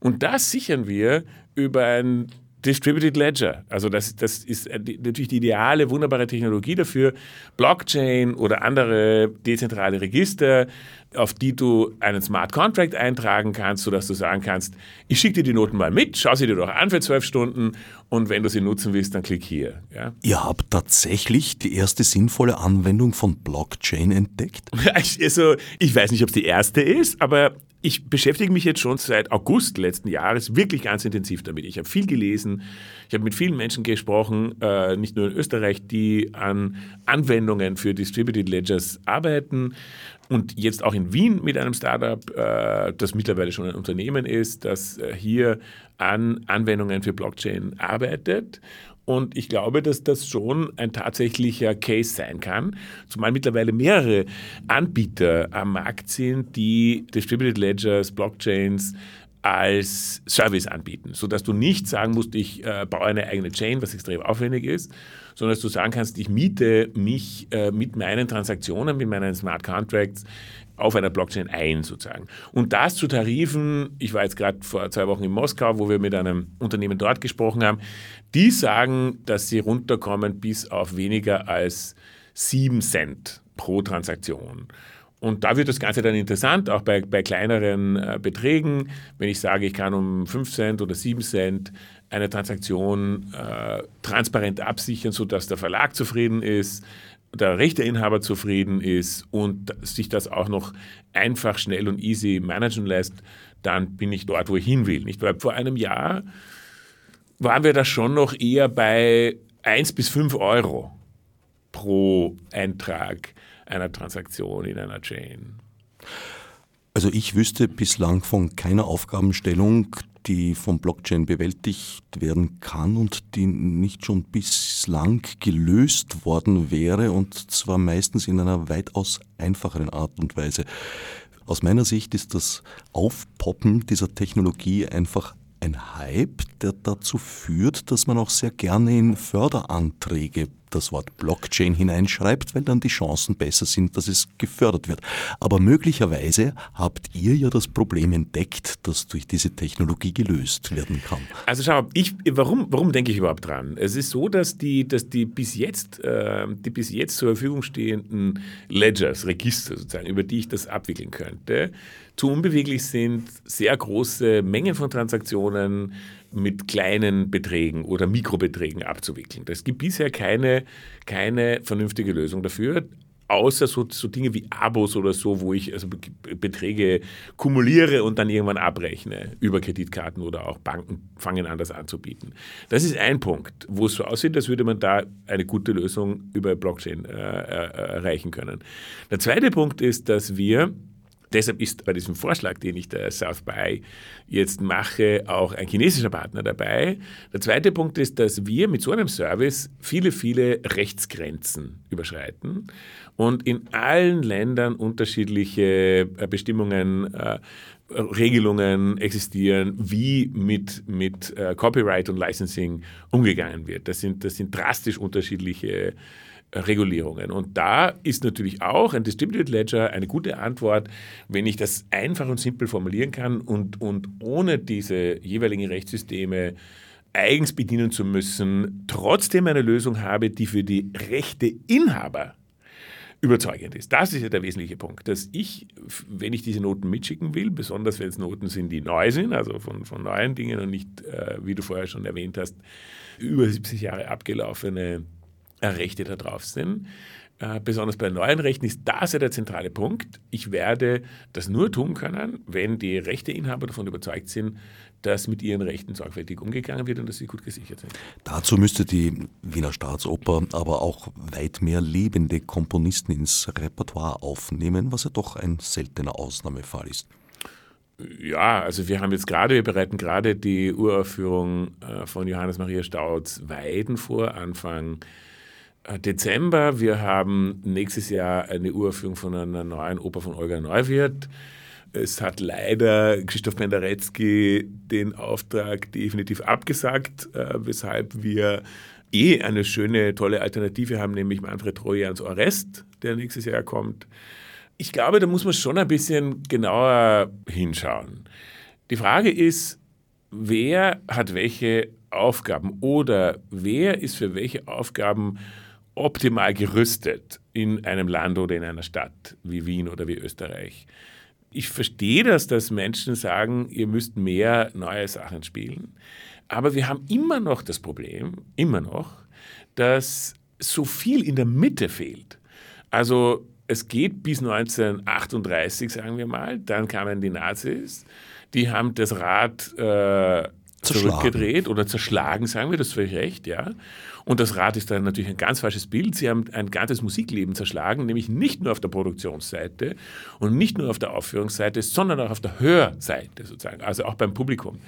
Und das sichern wir über ein Distributed Ledger. Also das, das ist natürlich die ideale, wunderbare Technologie dafür. Blockchain oder andere dezentrale Register, auf die du einen Smart Contract eintragen kannst, sodass du sagen kannst, ich schicke dir die Noten mal mit, schau sie dir doch an für zwölf Stunden und wenn du sie nutzen willst, dann klick hier. Ja? Ihr habt tatsächlich die erste sinnvolle Anwendung von Blockchain entdeckt? Also ich weiß nicht, ob es die erste ist, aber ich beschäftige mich jetzt schon seit August letzten Jahres wirklich ganz intensiv damit. Ich habe viel gelesen, ich habe mit vielen Menschen gesprochen, äh, nicht nur in Österreich, die an Anwendungen für Distributed Ledgers arbeiten. Und jetzt auch in Wien mit einem Startup, äh, das mittlerweile schon ein Unternehmen ist, das äh, hier an Anwendungen für Blockchain arbeitet. Und ich glaube, dass das schon ein tatsächlicher Case sein kann, zumal mittlerweile mehrere Anbieter am Markt sind, die Distributed Ledgers, Blockchains als Service anbieten, sodass du nicht sagen musst, ich äh, baue eine eigene Chain, was extrem aufwendig ist, sondern dass du sagen kannst, ich miete mich äh, mit meinen Transaktionen, mit meinen Smart Contracts auf einer Blockchain ein, sozusagen. Und das zu Tarifen, ich war jetzt gerade vor zwei Wochen in Moskau, wo wir mit einem Unternehmen dort gesprochen haben, die sagen, dass sie runterkommen bis auf weniger als 7 Cent pro Transaktion. Und da wird das Ganze dann interessant, auch bei, bei kleineren äh, Beträgen. Wenn ich sage, ich kann um 5 Cent oder 7 Cent eine Transaktion äh, transparent absichern, sodass der Verlag zufrieden ist, der Rechteinhaber zufrieden ist und sich das auch noch einfach, schnell und easy managen lässt, dann bin ich dort, wo ich hin will. Nicht? Weil vor einem Jahr waren wir da schon noch eher bei 1 bis 5 Euro pro Eintrag einer Transaktion in einer Chain. Also ich wüsste bislang von keiner Aufgabenstellung, die vom Blockchain bewältigt werden kann und die nicht schon bislang gelöst worden wäre und zwar meistens in einer weitaus einfacheren Art und Weise. Aus meiner Sicht ist das Aufpoppen dieser Technologie einfach ein Hype, der dazu führt, dass man auch sehr gerne in Förderanträge das Wort Blockchain hineinschreibt, weil dann die Chancen besser sind, dass es gefördert wird. Aber möglicherweise habt ihr ja das Problem entdeckt, das durch diese Technologie gelöst werden kann. Also schau, ich, warum, warum denke ich überhaupt dran? Es ist so, dass die, dass die bis jetzt, äh, die bis jetzt zur Verfügung stehenden Ledgers, Register sozusagen, über die ich das abwickeln könnte, zu unbeweglich sind, sehr große Mengen von Transaktionen mit kleinen Beträgen oder Mikrobeträgen abzuwickeln. Es gibt bisher keine, keine vernünftige Lösung dafür außer so, so, Dinge wie Abos oder so, wo ich also Beträge kumuliere und dann irgendwann abrechne über Kreditkarten oder auch Banken fangen an, das anzubieten. Das ist ein Punkt, wo es so aussieht, als würde man da eine gute Lösung über Blockchain äh, äh erreichen können. Der zweite Punkt ist, dass wir Deshalb ist bei diesem Vorschlag, den ich der South by jetzt mache, auch ein chinesischer Partner dabei. Der zweite Punkt ist, dass wir mit so einem Service viele, viele Rechtsgrenzen überschreiten und in allen Ländern unterschiedliche äh, Bestimmungen, äh, Regelungen existieren, wie mit, mit äh, Copyright und Licensing umgegangen wird. Das sind, das sind drastisch unterschiedliche Regulierungen. Und da ist natürlich auch ein Distributed Ledger eine gute Antwort, wenn ich das einfach und simpel formulieren kann und, und ohne diese jeweiligen Rechtssysteme eigens bedienen zu müssen, trotzdem eine Lösung habe, die für die Rechteinhaber überzeugend ist. Das ist ja der wesentliche Punkt, dass ich, wenn ich diese Noten mitschicken will, besonders wenn es Noten sind, die neu sind, also von, von neuen Dingen und nicht, äh, wie du vorher schon erwähnt hast, über 70 Jahre abgelaufene Rechte da drauf sind. Äh, besonders bei neuen Rechten ist das ja der zentrale Punkt. Ich werde das nur tun können, wenn die Rechteinhaber davon überzeugt sind, dass mit ihren Rechten sorgfältig umgegangen wird und dass sie gut gesichert sind. Dazu müsste die Wiener Staatsoper aber auch weit mehr lebende Komponisten ins Repertoire aufnehmen, was ja doch ein seltener Ausnahmefall ist. Ja, also wir haben jetzt gerade, wir bereiten gerade die Uraufführung äh, von Johannes Maria Staud's Weiden vor, Anfang Dezember. Wir haben nächstes Jahr eine Uraufführung von einer neuen Oper von Olga Neuwirth. Es hat leider Christoph Penderecki den Auftrag definitiv abgesagt, äh, weshalb wir eh eine schöne, tolle Alternative haben, nämlich Manfred Trojans Orest, der nächstes Jahr kommt. Ich glaube, da muss man schon ein bisschen genauer hinschauen. Die Frage ist, wer hat welche Aufgaben oder wer ist für welche Aufgaben optimal gerüstet in einem Land oder in einer Stadt wie Wien oder wie Österreich. Ich verstehe das, dass Menschen sagen, ihr müsst mehr neue Sachen spielen. Aber wir haben immer noch das Problem, immer noch, dass so viel in der Mitte fehlt. Also es geht bis 1938, sagen wir mal, dann kamen die Nazis, die haben das Rad äh, zurückgedreht oder zerschlagen, sagen wir, das ist völlig recht, ja. Und das Rad ist dann natürlich ein ganz falsches Bild. Sie haben ein ganzes Musikleben zerschlagen, nämlich nicht nur auf der Produktionsseite und nicht nur auf der Aufführungsseite, sondern auch auf der Hörseite sozusagen, also auch beim Publikum.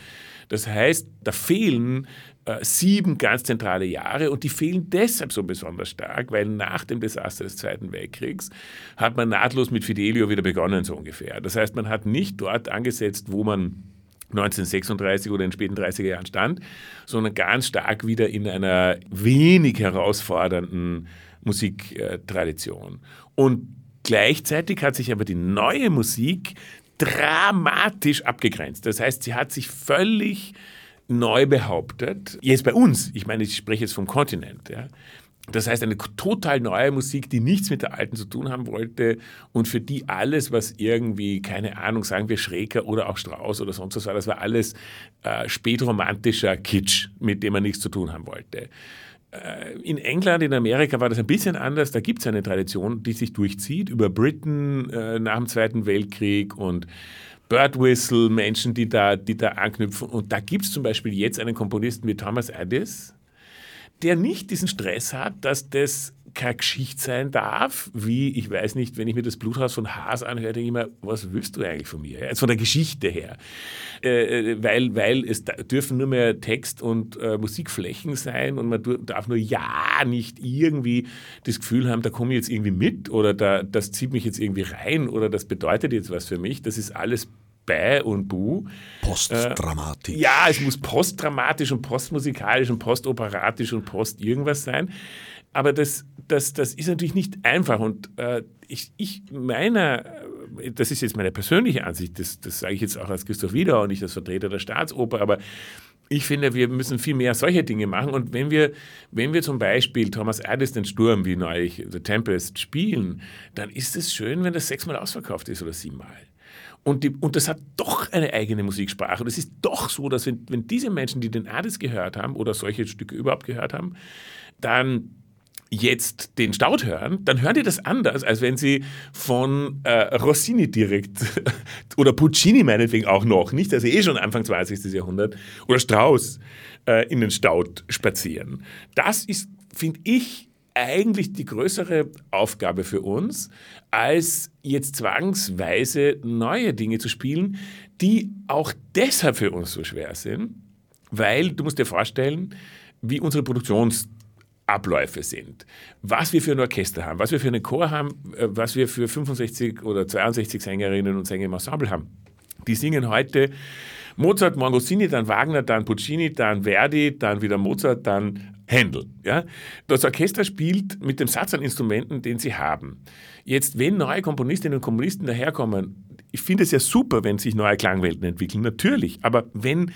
Das heißt, da fehlen äh, sieben ganz zentrale Jahre und die fehlen deshalb so besonders stark, weil nach dem Desaster des Zweiten Weltkriegs hat man nahtlos mit Fidelio wieder begonnen, so ungefähr. Das heißt, man hat nicht dort angesetzt, wo man 1936 oder in den späten 30er Jahren stand, sondern ganz stark wieder in einer wenig herausfordernden Musiktradition. Und gleichzeitig hat sich aber die neue Musik dramatisch abgegrenzt. Das heißt, sie hat sich völlig neu behauptet. Jetzt bei uns, ich meine, ich spreche jetzt vom Kontinent. Ja. Das heißt, eine total neue Musik, die nichts mit der alten zu tun haben wollte und für die alles, was irgendwie, keine Ahnung, sagen wir Schräger oder auch Strauß oder sonst was war, das war alles äh, spätromantischer Kitsch, mit dem man nichts zu tun haben wollte. Äh, in England, in Amerika war das ein bisschen anders. Da gibt es eine Tradition, die sich durchzieht über Britain äh, nach dem Zweiten Weltkrieg und Birdwhistle, Menschen, die da, die da anknüpfen. Und da gibt es zum Beispiel jetzt einen Komponisten wie Thomas Addis, der nicht diesen Stress hat, dass das keine Geschichte sein darf, wie, ich weiß nicht, wenn ich mir das Bluthaus von Haas anhöre, denke ich mir, was willst du eigentlich von mir? Jetzt von der Geschichte her. Äh, äh weil, weil es dürfen nur mehr Text- und äh, Musikflächen sein und man darf nur ja nicht irgendwie das Gefühl haben, da komme ich jetzt irgendwie mit oder da, das zieht mich jetzt irgendwie rein oder das bedeutet jetzt was für mich. Das ist alles Bäh und Buh. Postdramatisch. Äh, ja, es muss postdramatisch und postmusikalisch und postoperatisch und post irgendwas sein. Aber das, das, das ist natürlich nicht einfach. Und äh, ich, ich meiner, das ist jetzt meine persönliche Ansicht, das, das sage ich jetzt auch als Christoph Wiedau und nicht als Vertreter der Staatsoper, aber ich finde, wir müssen viel mehr solche Dinge machen. Und wenn wir, wenn wir zum Beispiel Thomas Erdis den Sturm, wie neulich The Tempest, spielen, dann ist es schön, wenn das sechsmal ausverkauft ist oder siebenmal. Und, die, und das hat doch eine eigene Musiksprache. Und es ist doch so, dass wenn, wenn diese Menschen, die den Adis gehört haben oder solche Stücke überhaupt gehört haben, dann jetzt den Staud hören, dann hören die das anders, als wenn sie von äh, Rossini direkt oder Puccini meinetwegen auch noch, nicht, also eh schon Anfang 20. Jahrhundert, oder Strauss äh, in den Staud spazieren. Das ist, finde ich, eigentlich die größere Aufgabe für uns, als jetzt zwangsweise neue Dinge zu spielen, die auch deshalb für uns so schwer sind, weil du musst dir vorstellen, wie unsere Produktionsabläufe sind, was wir für ein Orchester haben, was wir für einen Chor haben, äh, was wir für 65 oder 62 Sängerinnen und Sänger im Ensemble haben. Die singen heute Mozart, Morgosini, dann Wagner, dann Puccini, dann Verdi, dann wieder Mozart, dann Händel. Ja? Das Orchester spielt mit dem Satz an Instrumenten, den sie haben. Jetzt, wenn neue Komponistinnen und Komponisten daherkommen, ich finde es ja super, wenn sich neue Klangwelten entwickeln, natürlich. Aber wenn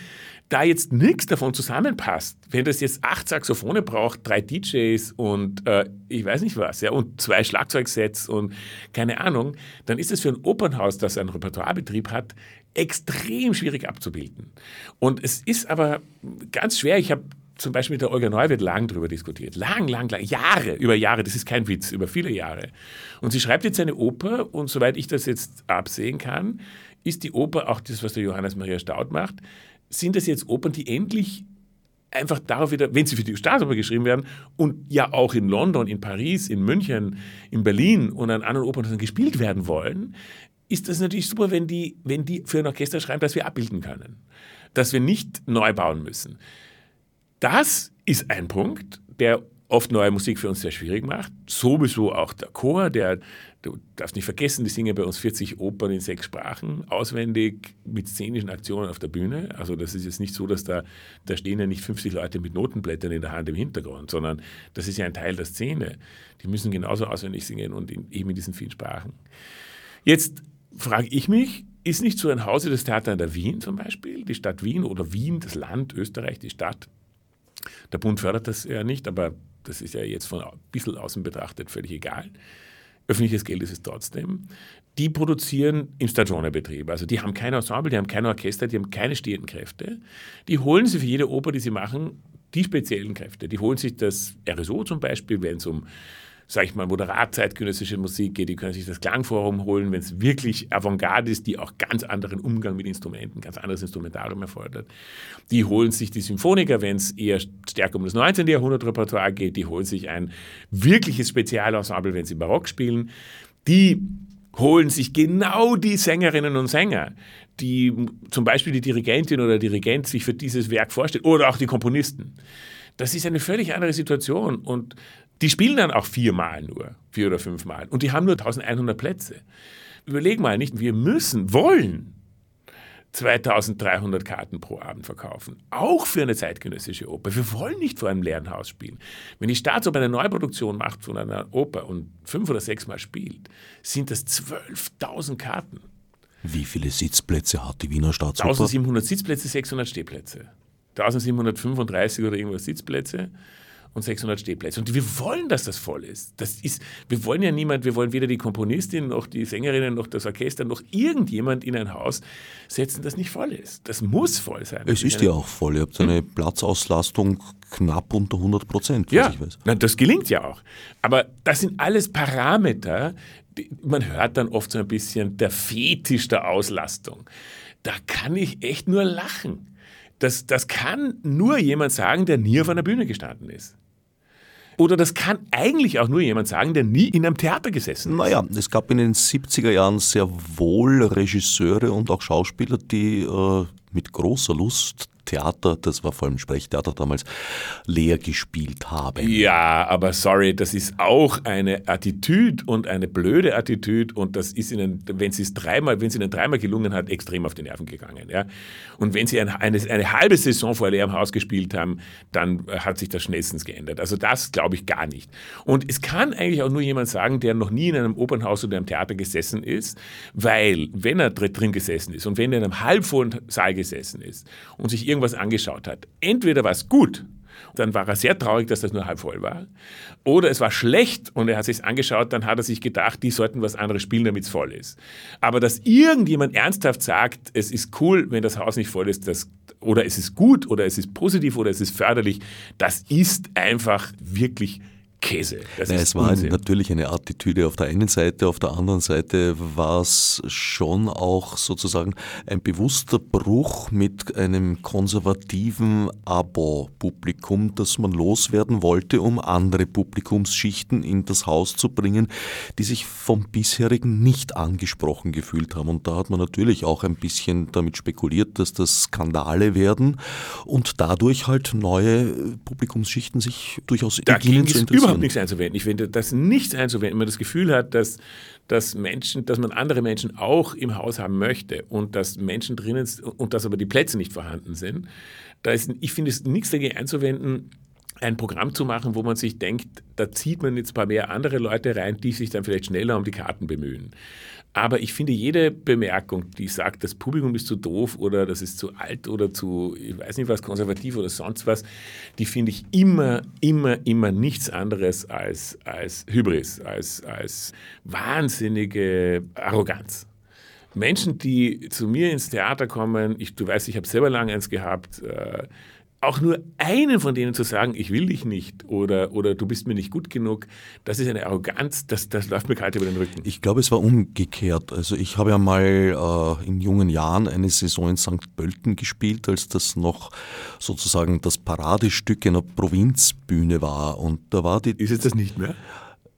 da jetzt nichts davon zusammenpasst, wenn das jetzt acht Saxophone braucht, drei DJs und äh, ich weiß nicht was, ja, und zwei Schlagzeugsets und keine Ahnung, dann ist es für ein Opernhaus, das einen Repertoirebetrieb hat, extrem schwierig abzubilden. Und es ist aber ganz schwer. Ich habe zum Beispiel mit der Olga Neuwirth lang darüber diskutiert. Lang, lang, lang. Jahre, über Jahre. Das ist kein Witz, über viele Jahre. Und sie schreibt jetzt eine Oper und soweit ich das jetzt absehen kann, ist die Oper, auch das, was der Johannes Maria Staud macht, sind das jetzt Opern, die endlich einfach darauf wieder, wenn sie für die Staatsoper geschrieben werden und ja auch in London, in Paris, in München, in Berlin und an anderen Opern gespielt werden wollen, ist das natürlich super, wenn die, wenn die für ein Orchester schreiben, dass wir abbilden können. Dass wir nicht neu bauen müssen. Das ist ein Punkt, der oft neue Musik für uns sehr schwierig macht. Sowieso auch der Chor, der, du darfst nicht vergessen, die singen bei uns 40 Opern in sechs Sprachen, auswendig mit szenischen Aktionen auf der Bühne. Also das ist jetzt nicht so, dass da, da stehen ja nicht 50 Leute mit Notenblättern in der Hand im Hintergrund, sondern das ist ja ein Teil der Szene. Die müssen genauso auswendig singen und in, eben in diesen vielen Sprachen. Jetzt frage ich mich, ist nicht so ein Haus wie das Theater in der Wien zum Beispiel, die Stadt Wien oder Wien, das Land Österreich, die Stadt, der Bund fördert das ja nicht, aber das ist ja jetzt von ein bisschen außen betrachtet völlig egal. Öffentliches Geld ist es trotzdem. Die produzieren im Stagionebetrieb. Also die haben kein Ensemble, die haben kein Orchester, die haben keine stehenden Kräfte. Die holen sich für jede Oper, die sie machen, die speziellen Kräfte. Die holen sich das RSO zum Beispiel, wenn es um sag ich mal, moderat zeitgenössische Musik geht, die können sich das Klangforum holen, wenn es wirklich Avantgarde ist, die auch ganz anderen Umgang mit Instrumenten, ganz anderes Instrumentarium erfordert. Die holen sich die Symphoniker, wenn es eher stärker um das 19. Jahrhundert Repertoire geht, die holen sich ein wirkliches Spezialensemble, wenn sie Barock spielen. Die holen sich genau die Sängerinnen und Sänger, die zum Beispiel die Dirigentin oder Dirigent sich für dieses Werk vorstellt oder auch die Komponisten. Das ist eine völlig andere Situation und die spielen dann auch viermal nur, vier oder fünfmal und die haben nur 1100 Plätze. Überleg mal, nicht wir müssen, wollen 2300 Karten pro Abend verkaufen. Auch für eine zeitgenössische Oper. Wir wollen nicht vor einem leeren Haus spielen. Wenn die Staatsoper eine Neuproduktion macht von einer Oper und fünf oder sechs Mal spielt, sind das 12.000 Karten. Wie viele Sitzplätze hat die Wiener Staatsoper? 1700 Sitzplätze, 600 Stehplätze. 1735 oder irgendwas Sitzplätze und 600 Stehplätze. Und wir wollen, dass das voll ist. Das ist. Wir wollen ja niemand, wir wollen weder die Komponistin noch die Sängerinnen noch das Orchester noch irgendjemand in ein Haus setzen, das nicht voll ist. Das muss voll sein. Es ist ja auch voll. Ihr habt eine hm? Platzauslastung knapp unter 100 Prozent, ja, ich weiß. Na, das gelingt ja auch. Aber das sind alles Parameter, die, man hört dann oft so ein bisschen der Fetisch der Auslastung. Da kann ich echt nur lachen. Das, das kann nur jemand sagen, der nie auf einer Bühne gestanden ist. Oder das kann eigentlich auch nur jemand sagen, der nie in einem Theater gesessen ist. Naja, es gab in den 70er Jahren sehr wohl Regisseure und auch Schauspieler, die äh, mit großer Lust Theater, das war vor allem Sprechtheater damals, leer gespielt haben. Ja, aber sorry, das ist auch eine Attitüde und eine blöde Attitüde und das ist ihnen, wenn sie es dreimal, ihnen dreimal gelungen hat, extrem auf die Nerven gegangen. Ja? Und wenn sie ein, eine, eine halbe Saison vor leerem Haus gespielt haben, dann hat sich das schnellstens geändert. Also das glaube ich gar nicht. Und es kann eigentlich auch nur jemand sagen, der noch nie in einem Opernhaus oder einem Theater gesessen ist, weil wenn er drin gesessen ist und wenn er in einem halbvollen Saal gesessen ist und sich irgendwas angeschaut hat. Entweder war es gut, dann war er sehr traurig, dass das nur halb voll war. Oder es war schlecht und er hat sich angeschaut, dann hat er sich gedacht, die sollten was anderes spielen, damit es voll ist. Aber dass irgendjemand ernsthaft sagt, es ist cool, wenn das Haus nicht voll ist, das, oder es ist gut oder es ist positiv oder es ist förderlich, das ist einfach wirklich Käse. Das Nein, es war Unsinn. natürlich eine Attitüde auf der einen Seite, auf der anderen Seite war es schon auch sozusagen ein bewusster Bruch mit einem konservativen Abo-Publikum, das man loswerden wollte, um andere Publikumsschichten in das Haus zu bringen, die sich vom bisherigen nicht angesprochen gefühlt haben. Und da hat man natürlich auch ein bisschen damit spekuliert, dass das Skandale werden und dadurch halt neue Publikumsschichten sich durchaus da beginnen zu interessieren überhaupt nichts einzuwenden. Ich finde das nichts einzuwenden. Wenn man das Gefühl hat, dass, dass Menschen, dass man andere Menschen auch im Haus haben möchte und dass Menschen drinnen und dass aber die Plätze nicht vorhanden sind, da ist, ich finde es nichts dagegen einzuwenden, ein Programm zu machen, wo man sich denkt, da zieht man jetzt ein paar mehr andere Leute rein, die sich dann vielleicht schneller um die Karten bemühen. Aber ich finde jede Bemerkung, die sagt, das Publikum ist zu doof oder das ist zu alt oder zu, ich weiß nicht was, konservativ oder sonst was, die finde ich immer, immer, immer nichts anderes als, als Hybris, als, als wahnsinnige Arroganz. Menschen, die zu mir ins Theater kommen, ich, du weißt, ich habe selber lange eins gehabt, äh, auch nur einen von denen zu sagen, ich will dich nicht oder, oder du bist mir nicht gut genug, das ist eine Arroganz, das, das läuft mir kalt über den Rücken. Ich glaube, es war umgekehrt. Also ich habe ja mal äh, in jungen Jahren eine Saison in St. Pölten gespielt, als das noch sozusagen das Paradestück einer Provinzbühne war. Und da war die. Ist es das nicht mehr?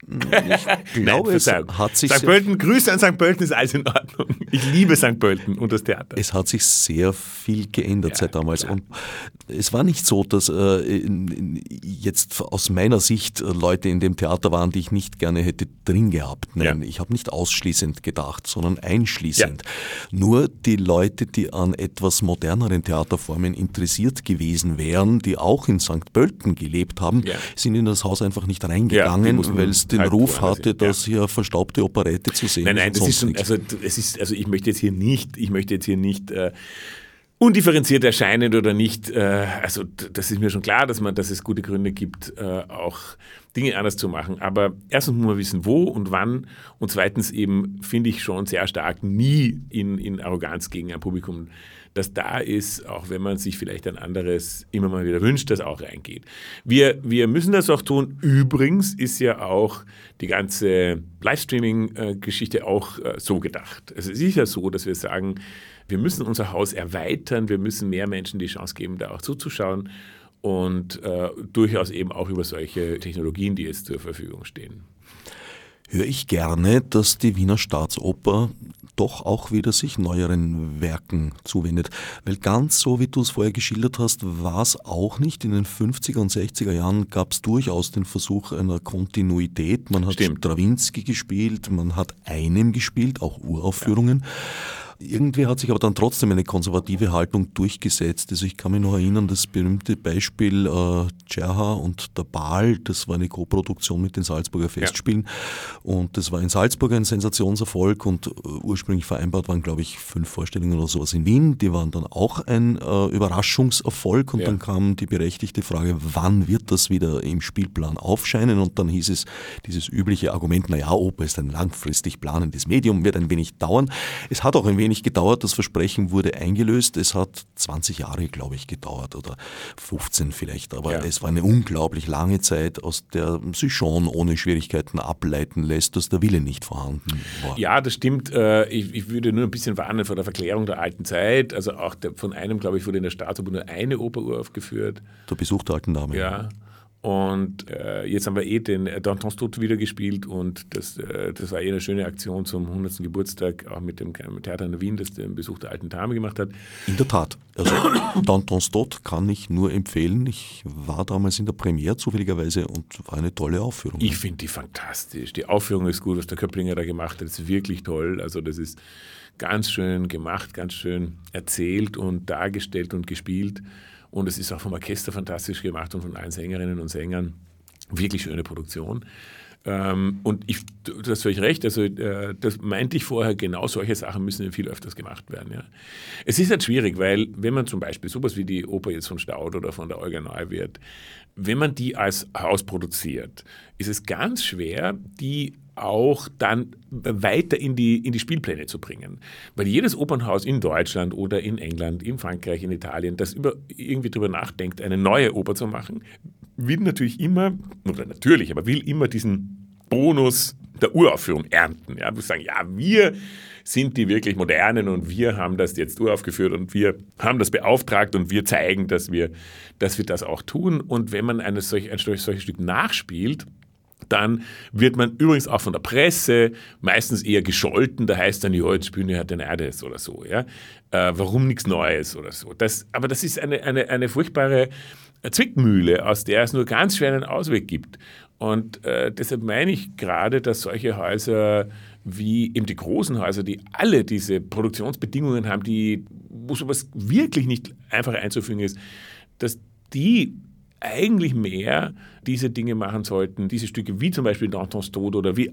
Ich glaube, Nein, es hat sich. St. Pölten, Grüße an St. Pölten, ist alles in Ordnung. Ich liebe St. Pölten und das Theater. Es hat sich sehr viel geändert ja, seit damals. Klar. Und es war nicht so, dass äh, jetzt aus meiner Sicht Leute in dem Theater waren, die ich nicht gerne hätte drin gehabt. Nein, ja. ich habe nicht ausschließend gedacht, sondern einschließend. Ja. Nur die Leute, die an etwas moderneren Theaterformen interessiert gewesen wären, die auch in St. Pölten gelebt haben, sind in das Haus einfach nicht reingegangen, weil es den Ruf hatte, dass hier verstaubte Operette zu sehen Nein, nein, das ist schon, also, es ist, also ich möchte jetzt hier nicht, ich möchte jetzt hier nicht äh, undifferenziert erscheinend oder nicht, äh, also das ist mir schon klar, dass man, dass es gute Gründe gibt, äh, auch Dinge anders zu machen. Aber erstens muss man wissen, wo und wann. Und zweitens eben finde ich schon sehr stark nie in, in Arroganz gegen ein Publikum das da ist, auch wenn man sich vielleicht ein anderes immer mal wieder wünscht, das auch reingeht. Wir, wir müssen das auch tun. Übrigens ist ja auch die ganze Livestreaming-Geschichte auch äh, so gedacht. Es ist ja so, dass wir sagen, wir müssen unser Haus erweitern, wir müssen mehr Menschen die Chance geben, da auch zuzuschauen und äh, durchaus eben auch über solche Technologien, die jetzt zur Verfügung stehen höre ich gerne, dass die Wiener Staatsoper doch auch wieder sich neueren Werken zuwendet. Weil ganz so, wie du es vorher geschildert hast, war es auch nicht. In den 50er und 60er Jahren gab es durchaus den Versuch einer Kontinuität. Man hat Stimmt. Stravinsky gespielt, man hat einem gespielt, auch Uraufführungen. Ja. Irgendwie hat sich aber dann trotzdem eine konservative Haltung durchgesetzt. Also ich kann mich noch erinnern, das berühmte Beispiel äh, Tscherha und der Baal, das war eine Co-Produktion mit den Salzburger Festspielen. Ja. Und das war in Salzburg ein Sensationserfolg und äh, ursprünglich vereinbart waren, glaube ich, fünf Vorstellungen oder sowas in Wien. Die waren dann auch ein äh, Überraschungserfolg und ja. dann kam die berechtigte Frage, wann wird das wieder im Spielplan aufscheinen? Und dann hieß es dieses übliche Argument, naja, Oper ist ein langfristig planendes Medium, wird ein wenig dauern. Es hat auch ein wenig wenig gedauert. Das Versprechen wurde eingelöst. Es hat 20 Jahre, glaube ich, gedauert oder 15 vielleicht. Aber ja. es war eine unglaublich lange Zeit, aus der sich schon ohne Schwierigkeiten ableiten lässt, dass der Wille nicht vorhanden war. Ja, das stimmt. Äh, ich, würde nur ein bisschen warnen vor der Verklärung der alten Zeit. Also auch von einem, glaube ich, wurde in der Staatsoper nur eine Oper aufgeführt. Der Besuch der alten Dame. Ja. Und äh, jetzt haben wir eh den Dantons Tod wieder gespielt und das, äh, das war eh eine schöne Aktion zum 100. Geburtstag, auch mit dem Theater in Wien, das den Besuch der alten Dame gemacht hat. In der Tat. Also Dantons Tod kann ich nur empfehlen. Ich war damals in der Premiere zufälligerweise und war eine tolle Aufführung. Ich finde die fantastisch. Die Aufführung ist gut, was der Köpplinger da gemacht hat. Das ist wirklich toll. Also das ist ganz schön gemacht, ganz schön erzählt und dargestellt und gespielt. Und es ist auch vom Orchester fantastisch gemacht und von allen Sängerinnen und Sängern. Wirklich schöne Produktion. Ähm, und ich, du hast völlig recht, also äh, das meinte ich vorher, genau solche Sachen müssen viel öfters gemacht werden. Ja. Es ist halt schwierig, weil wenn man zum Beispiel sowas wie die Oper jetzt von Staud oder von der Olga Neuwirth, wenn man die als Haus produziert, ist es ganz schwer, die auch dann weiter in die, in die Spielpläne zu bringen. Weil jedes Opernhaus in Deutschland oder in England, in Frankreich, in Italien, das über, irgendwie darüber nachdenkt, eine neue Oper zu machen, will natürlich immer, oder natürlich, aber will immer diesen Bonus der Uraufführung ernten. Ja, wir sagen, ja, wir sind die wirklich modernen und wir haben das jetzt uraufgeführt und wir haben das beauftragt und wir zeigen, dass wir, dass wir das auch tun. Und wenn man eine solch, ein solches Stück nachspielt, dann wird man übrigens auch von der Presse meistens eher gescholten. Da heißt dann, ja, jetzt spielen wir halt den Erdes oder so. Ja? Äh, warum nichts Neues oder so. Das, aber das ist eine, eine, eine furchtbare Zwickmühle, aus der es nur ganz schwer einen Ausweg gibt. Und äh, deshalb meine ich gerade, dass solche Häuser wie eben die großen Häuser, die alle diese Produktionsbedingungen haben, die, wo sowas wirklich nicht einfach einzufügen ist, dass die eigentlich mehr diese Dinge machen sollten, diese Stücke wie zum Beispiel Dantons Tod oder wie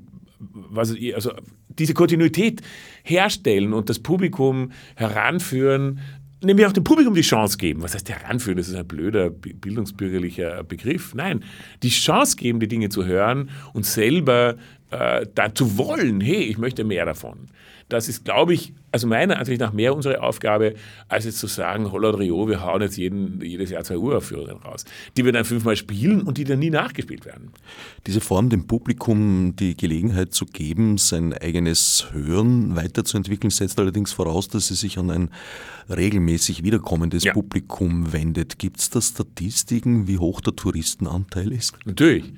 was, also diese Kontinuität herstellen und das Publikum heranführen, nämlich auch dem Publikum die Chance geben. Was heißt heranführen? Das ist ein blöder bildungsbürgerlicher Begriff. Nein, die Chance geben, die Dinge zu hören und selber äh, dazu wollen, hey, ich möchte mehr davon. Das ist, glaube ich, also meiner Ansicht nach mehr unsere Aufgabe, als jetzt zu sagen, Holodrio, wir hauen jetzt jeden, jedes Jahr zwei Uraufführungen raus, die wir dann fünfmal spielen und die dann nie nachgespielt werden. Diese Form, dem Publikum die Gelegenheit zu geben, sein eigenes Hören weiterzuentwickeln, setzt allerdings voraus, dass es sich an ein regelmäßig wiederkommendes ja. Publikum wendet. Gibt es da Statistiken, wie hoch der Touristenanteil ist? Natürlich.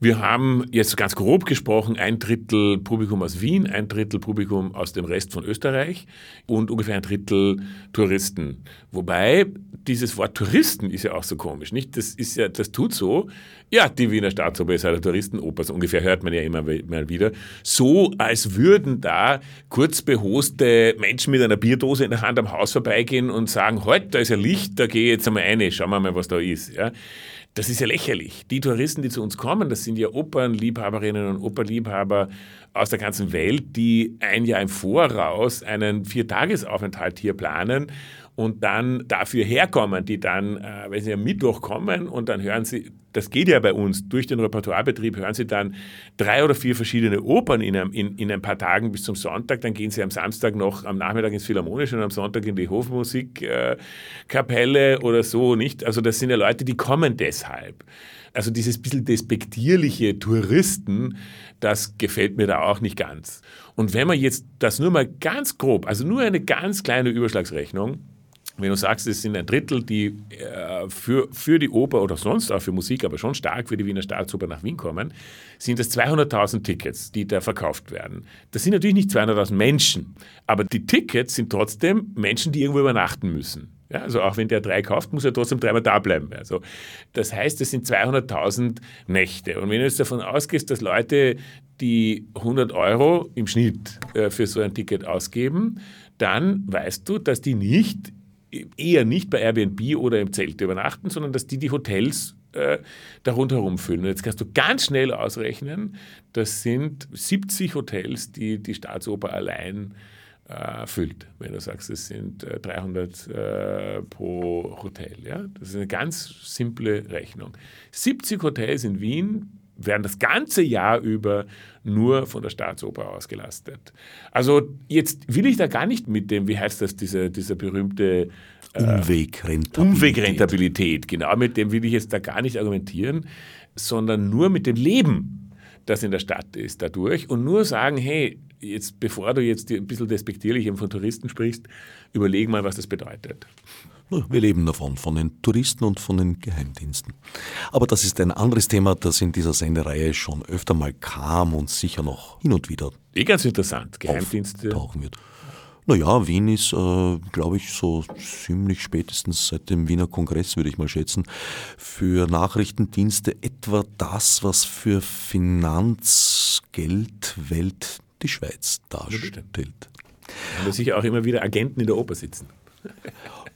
Wir haben jetzt ganz grob gesprochen ein Drittel Publikum aus Wien, ein Drittel Publikum aus dem Rest von Österreich und ungefähr ein Drittel Touristen. Wobei dieses Wort Touristen ist ja auch so komisch, nicht? Das ist ja, das tut so. Ja, die Wiener Staatsoper ist eine Touristenoper, so ungefähr hört man ja immer mal wieder. So, als würden da kurzbehoste Menschen mit einer Bierdose in der Hand am Haus vorbeigehen und sagen, heute, da ist ein Licht, da gehe ich jetzt einmal rein, schauen wir mal, was da ist. Ja. Das ist ja lächerlich. Die Touristen, die zu uns kommen, das sind ja Opernliebhaberinnen und Opernliebhaber aus der ganzen Welt, die ein Jahr im Voraus einen Viertagesaufenthalt hier planen und dann dafür herkommen, die dann, äh, wenn sie am Mittwoch kommen und dann hören sie, das geht ja bei uns, durch den Repertoirebetrieb hören sie dann drei oder vier verschiedene Opern in, einem, in, in ein paar Tagen bis zum Sonntag, dann gehen sie am Samstag noch, am Nachmittag ins Philharmonische und am Sonntag in die Hofmusikkapelle äh, oder so, nicht? Also das sind ja Leute, die kommen deshalb. Also dieses bisschen despektierliche Touristen, das gefällt mir da auch nicht ganz. Und wenn man jetzt das nur mal ganz grob, also nur eine ganz kleine Überschlagsrechnung, wenn du sagst, es sind ein Drittel, die äh, für, für die Oper oder sonst auch für Musik, aber schon stark für die Wiener Staatsoper nach Wien kommen, sind es 200.000 Tickets, die da verkauft werden. Das sind natürlich nicht 200.000 Menschen, aber die Tickets sind trotzdem Menschen, die irgendwo übernachten müssen. Ja, also auch wenn der drei kauft, muss er trotzdem dreimal da bleiben. Also das heißt, es sind 200.000 Nächte. Und wenn du jetzt davon ausgehst, dass Leute, die 100 Euro im Schnitt äh, für so ein Ticket ausgeben, dann weißt du, dass die nicht eher nicht bei Airbnb oder im Zelt übernachten, sondern dass die die Hotels äh, da rundherum füllen. Und jetzt kannst du ganz schnell ausrechnen, das sind 70 Hotels, die die Staatsoper allein äh, füllt. Wenn du sagst, es sind äh, 300 äh, pro Hotel. Ja? Das ist eine ganz simple Rechnung. 70 Hotels in Wien werden das ganze Jahr über nur von der Staatsoper ausgelastet. Also jetzt will ich da gar nicht mit dem, wie heißt das, dieser, dieser berühmte äh, Umwegrentabilität. Umwegrentabilität, genau, mit dem will ich jetzt da gar nicht argumentieren, sondern nur mit dem Leben, das in der Stadt ist dadurch und nur sagen, hey, jetzt bevor du jetzt ein bisschen despektierlich von Touristen sprichst, überleg mal, was das bedeutet. Wir leben davon, von den Touristen und von den Geheimdiensten. Aber das ist ein anderes Thema, das in dieser Sendereihe schon öfter mal kam und sicher noch hin und wieder. Eh ganz interessant, Geheimdienste. Tauchen wird. Naja, Wien ist, äh, glaube ich, so ziemlich spätestens seit dem Wiener Kongress, würde ich mal schätzen, für Nachrichtendienste etwa das, was für Finanzgeldwelt die Schweiz darstellt. Haben wir sicher auch immer wieder Agenten in der Oper sitzen.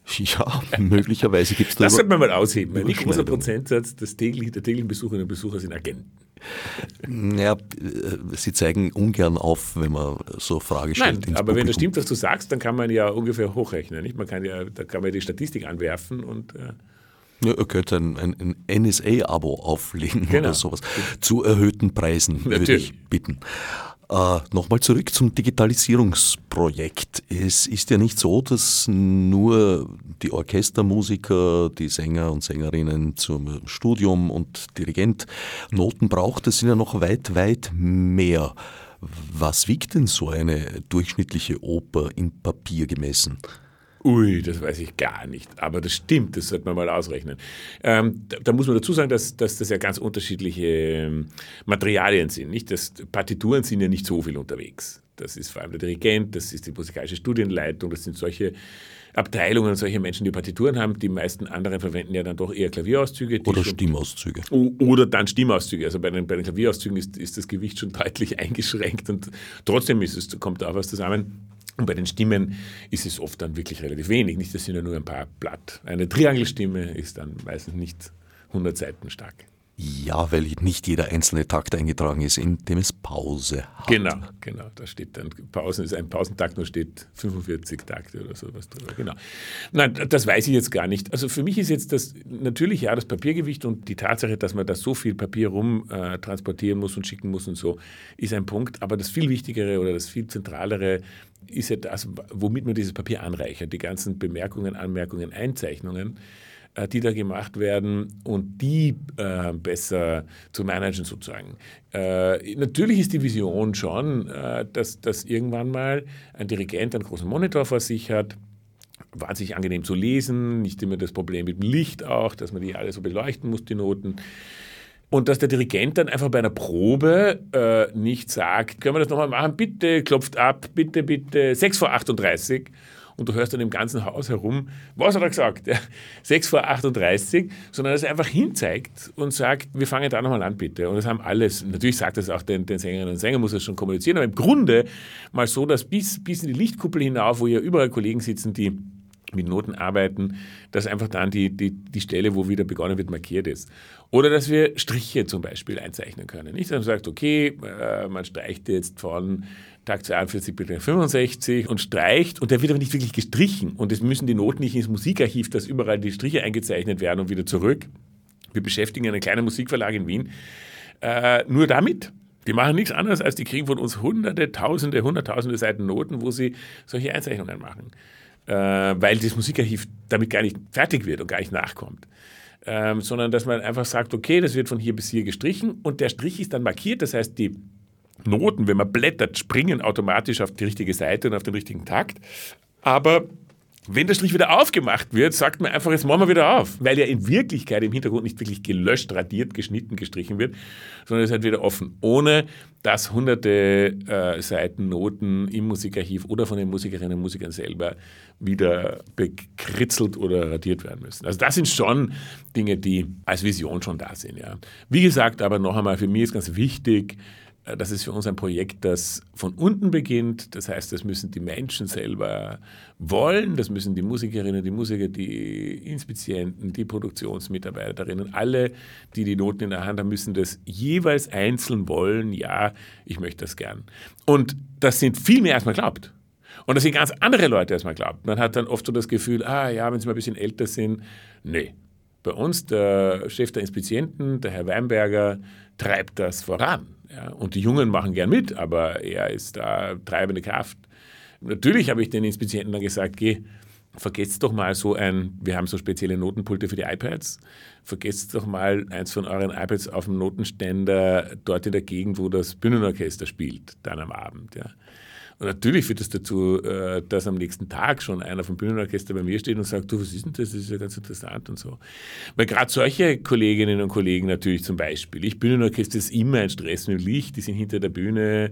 Ja, möglicherweise gibt es da. Das sollte man mal ausheben. Ein großer Prozentsatz des täglichen, der täglichen Besucherinnen und Besucher sind Agenten. Ja, sie zeigen ungern auf, wenn man so Frage stellt. Nein, aber Publikum. wenn das stimmt, was du sagst, dann kann man ja ungefähr hochrechnen. Nicht? Man kann ja, da kann man die Statistik anwerfen und. Äh ja, ihr könnt ein, ein, ein NSA-Abo auflegen genau. oder sowas. Zu erhöhten Preisen Natürlich. würde ich bitten. Äh, Nochmal zurück zum Digitalisierungsprojekt. Es ist ja nicht so, dass nur die Orchestermusiker, die Sänger und Sängerinnen zum Studium und Dirigent Noten braucht. Es sind ja noch weit, weit mehr. Was wiegt denn so eine durchschnittliche Oper in Papier gemessen? Ui, das weiß ich gar nicht. Aber das stimmt, das sollte man mal ausrechnen. Ähm, da, da, muss man dazu sagen, dass, dass, das ja ganz unterschiedliche ähm, Materialien sind. Nicht? Das, Partituren sind ja nicht so viel unterwegs. Das ist vor allem der Dirigent, das ist die musikalische Studienleitung, das sind solche Abteilungen, solche Menschen, die Partituren haben. Die meisten anderen verwenden ja dann doch eher Klavierauszüge. Oder Stimmauszüge. Oder dann Stimmauszüge. Also bei den, bei den Klavierauszügen ist, ist das Gewicht schon deutlich eingeschränkt und trotzdem ist es, kommt da auch was zusammen. Und bei den Stimmen ist es oft dann wirklich relativ wenig. Nicht, das sind ja nur ein paar Blatt. Eine Triangelstimme ist dann meistens nicht 100 Seiten stark. Ja, weil nicht jeder einzelne Takt eingetragen ist, in dem es Pause hat. Genau, genau. Da steht dann, Pausen ist ein Pausentakt, da steht 45 Takte oder sowas drüber. Genau. Nein, das weiß ich jetzt gar nicht. Also für mich ist jetzt das natürlich ja das Papiergewicht und die Tatsache, dass man da so viel Papier rum äh, transportieren muss und schicken muss und so, ist ein Punkt. Aber das viel Wichtigere oder das viel Zentralere ist ja das, womit man dieses Papier anreichert. Die ganzen Bemerkungen, Anmerkungen, Einzeichnungen die da gemacht werden und die äh, besser zu managen sozusagen. Äh, natürlich ist die Vision schon, äh, dass, dass irgendwann mal ein Dirigent einen großen Monitor vor sich hat, wahnsinnig angenehm zu lesen, nicht immer das Problem mit dem Licht auch, dass man die alle so beleuchten muss, die Noten. Und dass der Dirigent dann einfach bei einer Probe äh, nicht sagt, können wir das nochmal machen, bitte, klopft ab, bitte, bitte, 6 vor 38 und du hörst dann im ganzen Haus herum, was hat er gesagt? Ja, 6 vor 38, sondern dass er einfach hinzeigt und sagt, wir fangen da nochmal an, bitte. Und das haben alles, natürlich sagt das auch den, den Sängerinnen und Sängern, muss das schon kommunizieren, aber im Grunde mal so, dass bis, bis in die Lichtkuppel hinauf, wo ja überall Kollegen sitzen, die mit Noten arbeiten, dass einfach dann die, die, die Stelle, wo wieder begonnen wird, markiert ist. Oder dass wir Striche zum Beispiel einzeichnen können. Nicht, dass man sagt, okay, äh, man streicht jetzt von Tag 42 bis 65 und streicht und der wird aber nicht wirklich gestrichen und es müssen die Noten nicht ins Musikarchiv, dass überall die Striche eingezeichnet werden und wieder zurück. Wir beschäftigen einen kleinen Musikverlag in Wien äh, nur damit. Die machen nichts anderes, als die kriegen von uns hunderte, tausende, hunderttausende Seiten Noten, wo sie solche Einzeichnungen machen. Äh, weil das Musikarchiv damit gar nicht fertig wird und gar nicht nachkommt. Ähm, sondern dass man einfach sagt, okay, das wird von hier bis hier gestrichen und der Strich ist dann markiert, das heißt, die Noten, wenn man blättert, springen automatisch auf die richtige Seite und auf den richtigen Takt. Aber wenn der Strich wieder aufgemacht wird, sagt man einfach, jetzt machen wir wieder auf. Weil ja in Wirklichkeit im Hintergrund nicht wirklich gelöscht, radiert, geschnitten, gestrichen wird, sondern es ist halt wieder offen. Ohne dass hunderte äh, Seiten Noten im Musikarchiv oder von den Musikerinnen und Musikern selber wieder bekritzelt oder radiert werden müssen. Also das sind schon Dinge, die als Vision schon da sind. Ja. Wie gesagt, aber noch einmal, für mich ist ganz wichtig, das ist für uns ein Projekt, das von unten beginnt. Das heißt, das müssen die Menschen selber wollen, das müssen die Musikerinnen, die Musiker, die Inspizienten, die Produktionsmitarbeiterinnen, alle, die die Noten in der Hand haben, müssen das jeweils einzeln wollen. Ja, ich möchte das gern. Und das sind viel mehr, als man glaubt. Und das sind ganz andere Leute, als man glaubt. Man hat dann oft so das Gefühl, ah ja, wenn sie mal ein bisschen älter sind. Nee. Bei uns, der Chef der Inspizienten, der Herr Weinberger, treibt das voran. Ja, und die Jungen machen gern mit, aber er ist da treibende Kraft. Natürlich habe ich den Inspizienten dann gesagt, geh, vergesst doch mal so ein, wir haben so spezielle Notenpulte für die iPads, vergesst doch mal eins von euren iPads auf dem Notenständer dort in der Gegend, wo das Bühnenorchester spielt, dann am Abend. Ja. Und natürlich führt das dazu, äh, dass am nächsten Tag schon einer vom Bühnenorchester bei mir steht und sagt, du, was ist denn das? Das ist ja ganz interessant und so. Weil gerade solche Kolleginnen und Kollegen natürlich zum Beispiel, ich Bühnenorchester ist immer ein Stress mit Licht, die sind hinter der Bühne,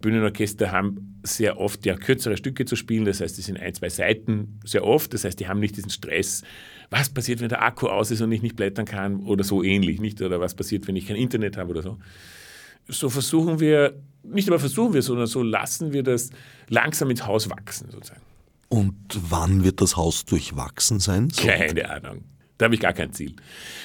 Bühnenorchester haben sehr oft ja kürzere Stücke zu spielen, das heißt, die sind ein, zwei Seiten sehr oft, das heißt, die haben nicht diesen Stress, was passiert, wenn der Akku aus ist und ich nicht blättern kann oder so ähnlich, nicht? Oder was passiert, wenn ich kein Internet habe oder so so versuchen wir, nicht aber versuchen wir, sondern so lassen wir das langsam ins Haus wachsen sozusagen. Und wann wird das Haus durchwachsen sein? So Keine Ahnung. Da habe ich gar kein Ziel.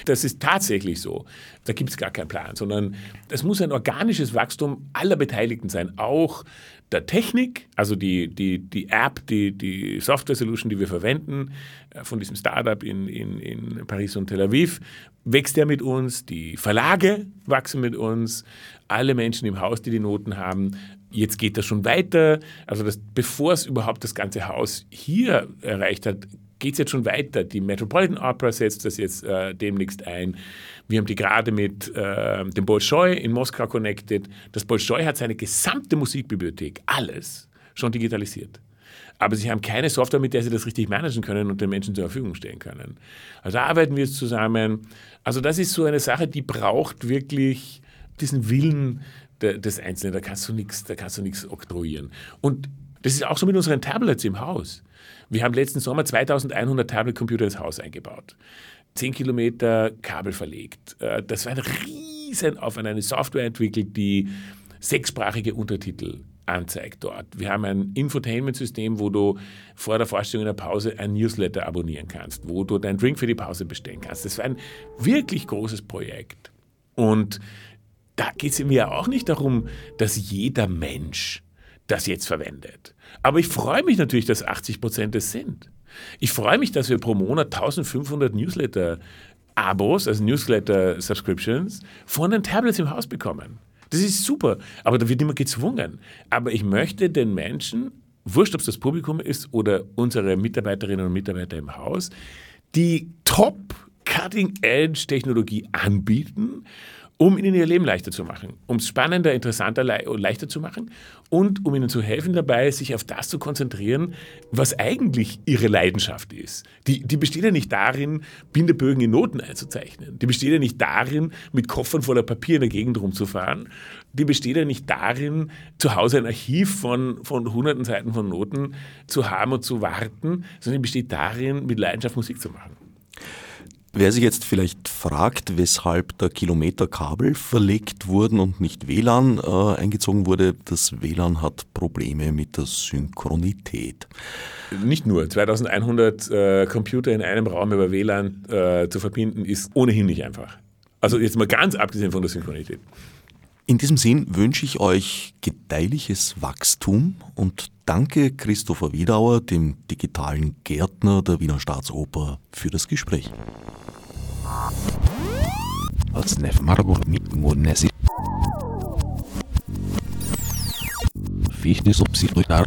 Das ist tatsächlich so. Da gibt es gar keinen Plan, sondern das muss ein organisches Wachstum aller Beteiligten sein, auch der Technik, also die, die, die App, die, die Software-Solution, die wir verwenden, äh, von diesem Startup in, in, in Paris und Tel Aviv, wächst der mit uns, die Verlage wachsen mit uns, alle Menschen im Haus, die die Noten haben. Jetzt geht das schon weiter. Also das, bevor es überhaupt das ganze Haus hier erreicht hat, geht es jetzt schon weiter. Die Metropolitan Opera setzt das jetzt äh, demnächst ein. Wir haben die gerade mit äh, dem Bolschoi in Moskau connected. Das Bolschoi hat seine gesamte Musikbibliothek, alles, schon digitalisiert. Aber sie haben keine Software, mit der sie das richtig managen können und den Menschen zur Verfügung stellen können. Also arbeiten wir jetzt zusammen. Also das ist so eine Sache, die braucht wirklich diesen Willen des Einzelnen. Da kannst du nichts, da kannst du nichts oktroyieren. Und das ist auch so mit unseren Tablets im Haus. Wir haben letzten Sommer 2100 Tablet-Computer ins Haus eingebaut. 10 Kilometer Kabel verlegt. Äh, das war ein Riesenaufwand, eine Software entwickelt, die sechssprachige Untertitel anzeigt dort. Wir haben ein Infotainment-System, wo du vor der Vorstellung in der Pause ein Newsletter abonnieren kannst, wo du deinen Drink für die Pause bestellen kannst. Das war ein wirklich großes Projekt. Und da geht es mir auch nicht darum, dass jeder Mensch das jetzt verwendet. Aber ich freue mich natürlich, dass 80 Prozent es sind. Ich freue mich, dass wir pro Monat 1500 Newsletter-Abos, also Newsletter-Subscriptions, von den Tablets im Haus bekommen. Das ist super, aber da wird immer gezwungen. Aber ich möchte den Menschen, wurscht ob es das Publikum ist oder unsere Mitarbeiterinnen und Mitarbeiter im Haus, die top Cutting-Edge-Technologie anbieten um ihnen ihr Leben leichter zu machen, um es spannender, interessanter, leichter zu machen und um ihnen zu helfen dabei, sich auf das zu konzentrieren, was eigentlich ihre Leidenschaft ist. Die, die besteht ja nicht darin, Bindebögen in Noten einzuzeichnen. Die besteht ja nicht darin, mit Koffern voller Papier in der Gegend rumzufahren. Die besteht ja nicht darin, zu Hause ein Archiv von, von hunderten Seiten von Noten zu haben und zu warten, sondern die besteht darin, mit Leidenschaft Musik zu machen. Wer sich jetzt vielleicht fragt, weshalb da Kilometerkabel verlegt wurden und nicht WLAN äh, eingezogen wurde, das WLAN hat Probleme mit der Synchronität. Nicht nur. 2100 äh, Computer in einem Raum über WLAN äh, zu verbinden, ist ohnehin nicht einfach. Also jetzt mal ganz abgesehen von der Synchronität. In diesem Sinn wünsche ich euch gedeihliches Wachstum und danke Christopher Wiedauer, dem digitalen Gärtner der Wiener Staatsoper, für das Gespräch. Fichte subsidiar